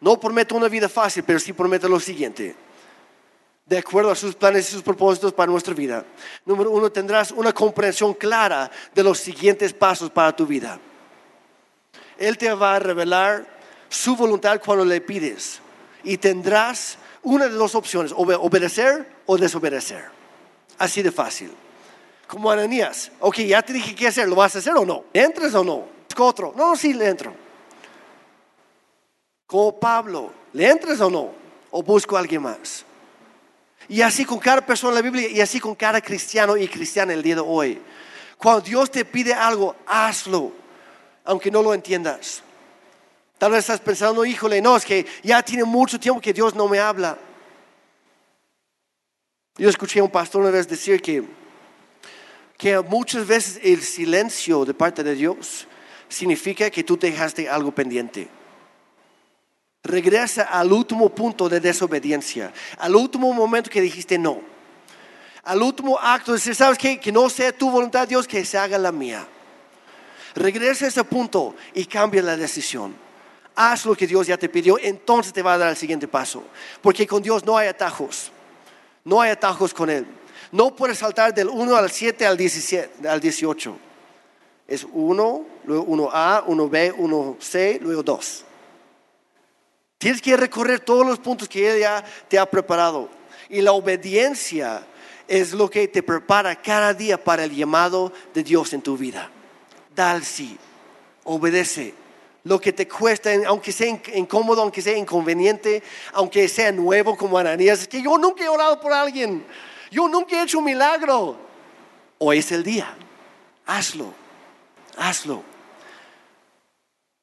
No promete una vida fácil, pero sí promete lo siguiente. De acuerdo a sus planes y sus propósitos para nuestra vida. Número uno, tendrás una comprensión clara de los siguientes pasos para tu vida. Él te va a revelar su voluntad cuando le pides. Y tendrás una de dos opciones, obedecer o desobedecer. Así de fácil. Como Ananías. Ok, ya te dije qué hacer. ¿Lo vas a hacer o no? ¿Entres o no? Otro. No, sí, le entro. Como Pablo. ¿Le entres o no? ¿O busco a alguien más? Y así con cada persona en la Biblia y así con cada cristiano y cristiana el día de hoy. Cuando Dios te pide algo, hazlo, aunque no lo entiendas. Tal vez estás pensando, híjole, no, es que ya tiene mucho tiempo que Dios no me habla. Yo escuché a un pastor una vez decir que, que muchas veces el silencio de parte de Dios significa que tú dejaste algo pendiente. Regresa al último punto de desobediencia, al último momento que dijiste no, al último acto de decir, ¿sabes qué? Que no sea tu voluntad, Dios, que se haga la mía. Regresa a ese punto y cambia la decisión. Haz lo que Dios ya te pidió, entonces te va a dar el siguiente paso. Porque con Dios no hay atajos. No hay atajos con Él. No puedes saltar del 1 al 7 al, 17, al 18. Es 1, luego 1A, 1B, 1C, luego 2. Tienes que recorrer todos los puntos que Él ya te ha preparado. Y la obediencia es lo que te prepara cada día para el llamado de Dios en tu vida. Dal sí, obedece lo que te cuesta, aunque sea incómodo, aunque sea inconveniente, aunque sea nuevo como Ananías, es que yo nunca he orado por alguien, yo nunca he hecho un milagro. Hoy es el día, hazlo, hazlo.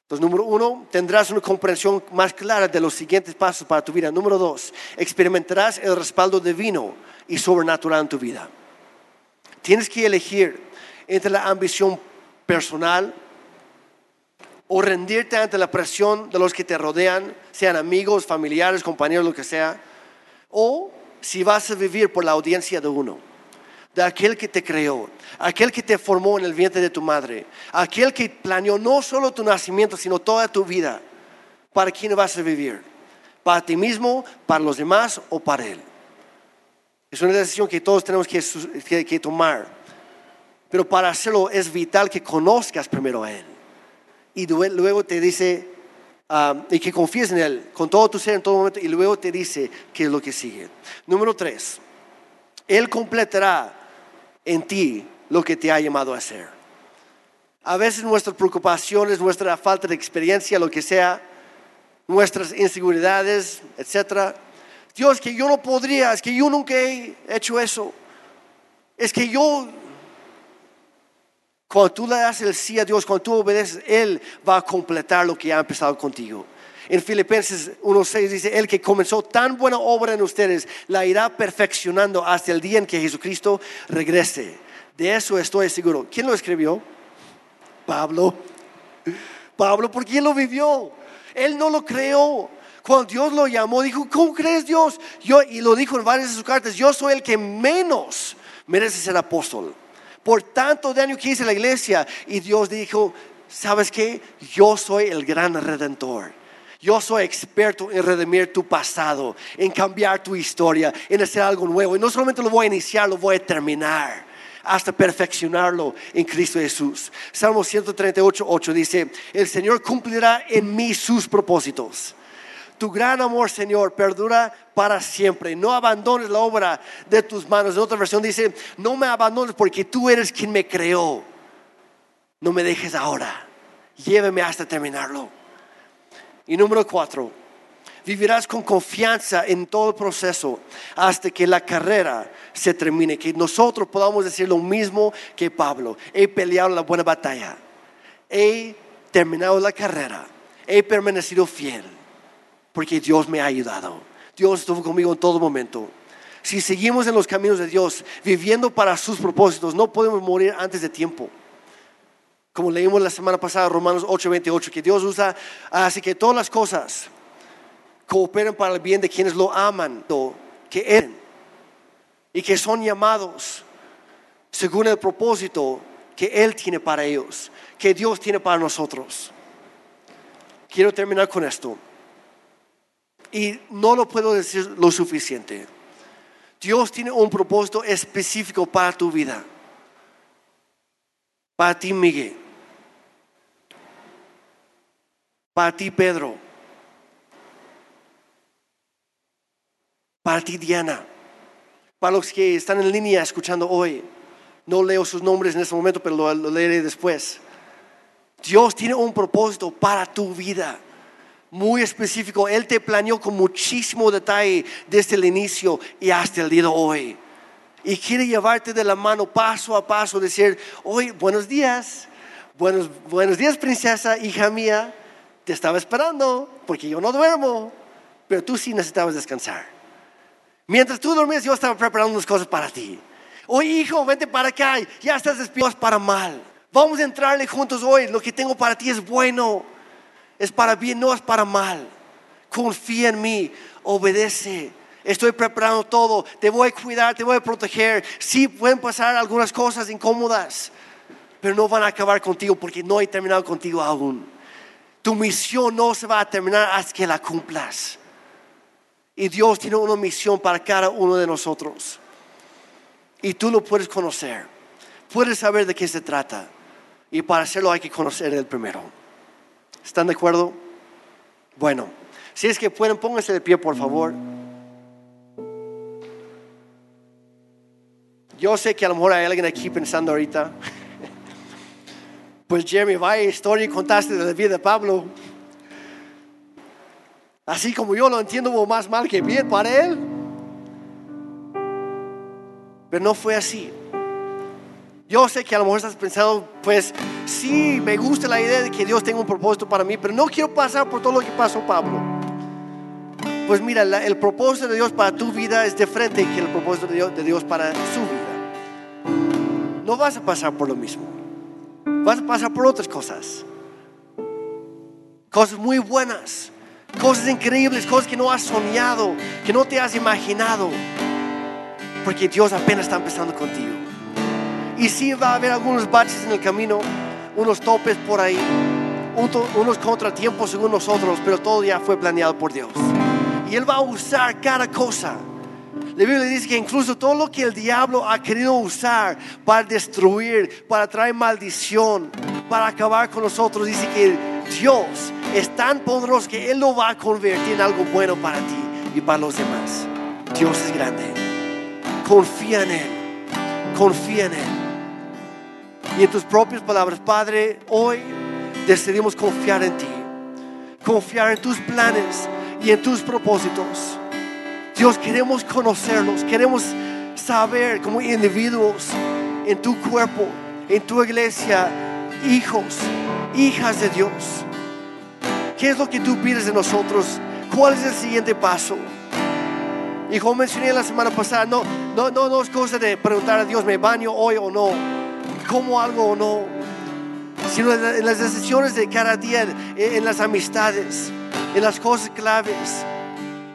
Entonces, número uno, tendrás una comprensión más clara de los siguientes pasos para tu vida. Número dos, experimentarás el respaldo divino y sobrenatural en tu vida. Tienes que elegir entre la ambición personal, o rendirte ante la presión de los que te rodean, sean amigos, familiares, compañeros, lo que sea, o si vas a vivir por la audiencia de uno, de aquel que te creó, aquel que te formó en el vientre de tu madre, aquel que planeó no solo tu nacimiento, sino toda tu vida, para quién vas a vivir, para ti mismo, para los demás o para él. Es una decisión que todos tenemos que, tomar, pero para hacerlo es vital que conozcas primero a él y luego te dice, ah, y que confíes en Él con todo tu ser en todo momento, y luego te dice qué es lo que sigue. Número tres, Él completará en ti lo que te ha llamado a hacer. A veces nuestras preocupaciones, nuestra falta de experiencia, lo que sea, nuestras inseguridades, etcétera. Dios, que yo no podría, es que yo nunca he hecho eso. Es que yo cuando tú le das el sí a Dios, cuando tú obedeces, Él va a completar lo que ha empezado contigo. En Filipenses 1.6 dice, el que comenzó tan buena obra en ustedes, la irá perfeccionando hasta el día en que Jesucristo regrese. De eso estoy seguro. ¿Quién lo escribió? Pablo. Pablo, porque él lo vivió. Él no lo creó. Cuando Dios lo llamó, dijo, ¿cómo crees Dios? Yo, y lo dijo en varias de sus cartas, yo soy el que menos Mereces ser apóstol. Por tanto daño que hice la iglesia. Y Dios dijo, ¿sabes qué? Yo soy el gran redentor. Yo soy experto en redimir tu pasado, en cambiar tu historia, en hacer algo nuevo. Y no solamente lo voy a iniciar, lo voy a terminar hasta perfeccionarlo en Cristo Jesús. Salmo 138, 8 dice, el Señor cumplirá en mí sus propósitos. Tu gran amor, Señor, perdura para siempre. No abandones la obra de tus manos. En otra versión dice, no me abandones porque tú eres quien me creó. No me dejes ahora. Lléveme hasta terminarlo. Y número cuatro, vivirás con confianza en todo el proceso hasta que la carrera se termine. Que nosotros podamos decir lo mismo que Pablo. He peleado la buena batalla. He terminado la carrera. He permanecido fiel. Porque Dios me ha ayudado. Dios estuvo conmigo en todo momento. Si seguimos en los caminos de Dios, viviendo para sus propósitos, no podemos morir antes de tiempo. Como leímos la semana pasada, Romanos 8:28, que Dios usa, así que todas las cosas cooperen para el bien de quienes lo aman, que eran y que son llamados según el propósito que Él tiene para ellos, que Dios tiene para nosotros. Quiero terminar con esto. Y no lo puedo decir lo suficiente. Dios tiene un propósito específico para tu vida. Para ti, Miguel. Para ti, Pedro. Para ti, Diana. Para los que están en línea escuchando hoy. No leo sus nombres en este momento, pero lo, leeré después. Dios tiene un propósito para tu vida muy específico. Él te planeó con muchísimo detalle desde el inicio y hasta el día de hoy. Y quiere llevarte de la mano paso a paso, decir, hoy, buenos días, buenos, buenos días princesa, hija mía, te estaba esperando porque yo no duermo, pero tú sí necesitabas descansar. Mientras tú dormías, yo estaba preparando unas cosas para ti. Hoy, hijo, vente para acá, ya estás despierto para mal. Vamos a entrarle juntos hoy, lo que tengo para ti es bueno es para bien, no es para mal. Confía en mí, obedece. Estoy preparando todo, te voy a cuidar, te voy a proteger. Sí, pueden pasar algunas cosas incómodas, pero no van a acabar contigo porque no he terminado contigo aún. Tu misión no se va a terminar hasta que la cumplas. Y Dios tiene una misión para cada uno de nosotros. Y tú lo puedes conocer. Puedes saber de qué se trata. Y para hacerlo hay que conocer el primero. ¿Están de acuerdo? Bueno, si es que pueden, pónganse de pie, por favor. Yo sé que a lo mejor hay alguien aquí pensando ahorita, pues Jeremy, vaya historia contaste de la vida de Pablo. Así como yo lo entiendo más mal que bien para él. Pero no fue así. Yo sé que a lo mejor estás pensando, pues sí, me gusta la idea de que Dios tenga un propósito para mí, pero no quiero pasar por todo lo que pasó Pablo. Pues mira, el propósito de Dios para tu vida es diferente que el propósito de Dios para su vida. No vas a pasar por lo mismo. Vas a pasar por otras cosas. Cosas muy buenas. Cosas increíbles, cosas que no has soñado, que no te has imaginado. Porque Dios apenas está empezando contigo. Y sí va a haber algunos baches en el camino, unos topes por ahí, unos contratiempos según nosotros, pero todo ya fue planeado por Dios. Y Él va a usar cada cosa. La Biblia dice que incluso todo lo que el diablo ha querido usar para destruir, para traer maldición, para acabar con nosotros, dice que Dios es tan poderoso que Él lo va a convertir en algo bueno para ti y para los demás. Dios es grande. Confía en Él. Confía en Él y en tus propias palabras, Padre, hoy decidimos confiar en ti, confiar en tus planes y en tus propósitos. Dios, queremos conocerlos, queremos saber como individuos en tu cuerpo, en tu iglesia, hijos, hijas de Dios. ¿Qué es lo que tú pides de nosotros? ¿Cuál es el siguiente paso? Y como mencioné la semana pasada, no, no, no, no es cosa de preguntar a Dios, ¿me baño hoy o no? como algo o no, sino en las decisiones de cada día, en las amistades, en las cosas claves,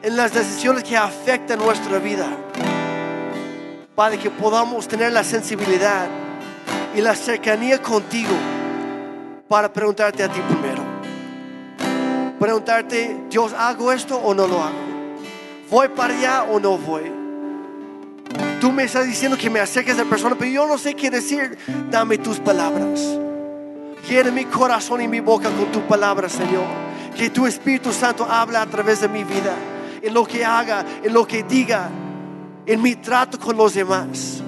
en las decisiones que afectan nuestra vida. Padre, que podamos tener la sensibilidad y la cercanía contigo para preguntarte a ti primero. Preguntarte, Dios, ¿hago esto o no lo hago? ¿Voy para allá o no voy? Tú me estás diciendo que me acerques a la persona, pero yo no sé qué decir. Dame tus palabras. Quiere mi corazón y mi boca con tu palabra, Señor. Que tu Espíritu Santo habla a través de mi vida, en lo que haga, en lo que diga, en mi trato con los demás.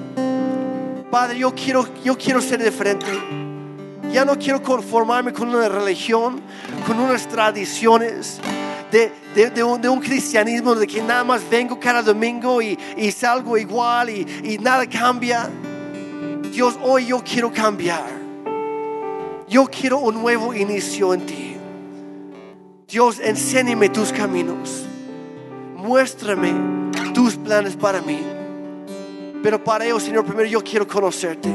Padre, yo quiero, yo quiero ser diferente. Ya no quiero conformarme con una religión, con unas tradiciones de, de, un, cristianismo de que nada más vengo cada domingo y, y salgo igual y, y nada cambia. Dios, hoy yo quiero cambiar. Yo quiero un nuevo inicio en ti. Dios, enséñame tus caminos. Muéstrame tus planes para mí. Pero para ello, Señor, primero yo quiero conocerte.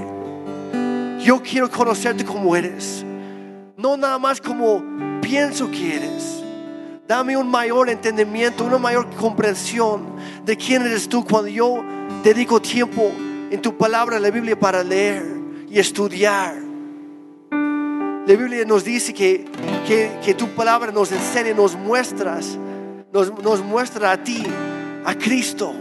Yo quiero conocerte como eres. No nada más como pienso que eres. Dame un mayor entendimiento, una mayor comprensión de quién eres tú cuando yo dedico tiempo en tu palabra, en la Biblia, para leer y estudiar. La Biblia nos dice que, que, tu palabra nos enseña, nos muestras, nos, muestra a ti, a Cristo.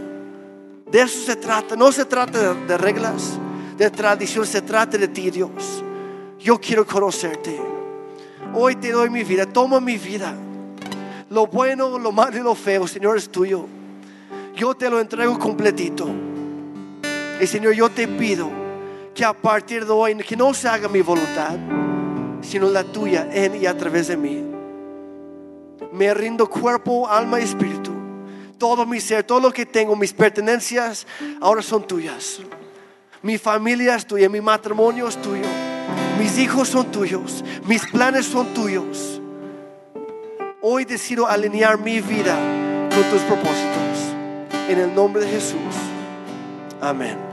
De eso se trata. No se trata de, reglas, de tradición, se trata de ti, Dios. Yo quiero conocerte. Hoy te doy mi vida, toma mi vida. Lo bueno, lo malo y lo feo, Señor, es tuyo. Yo te lo entrego completito. Y Señor, yo te pido que a partir de hoy, que no se haga mi voluntad, sino la tuya en y a través de mí. Me rindo cuerpo, alma y espíritu. Todo mi ser, todo lo que tengo, mis pertenencias, ahora son tuyas. Mi familia es tuya, mi matrimonio es tuyo. Mis hijos son tuyos, mis planes son tuyos. Hoy decido alinear mi vida con tus propósitos. En el nombre de Jesús. Amén.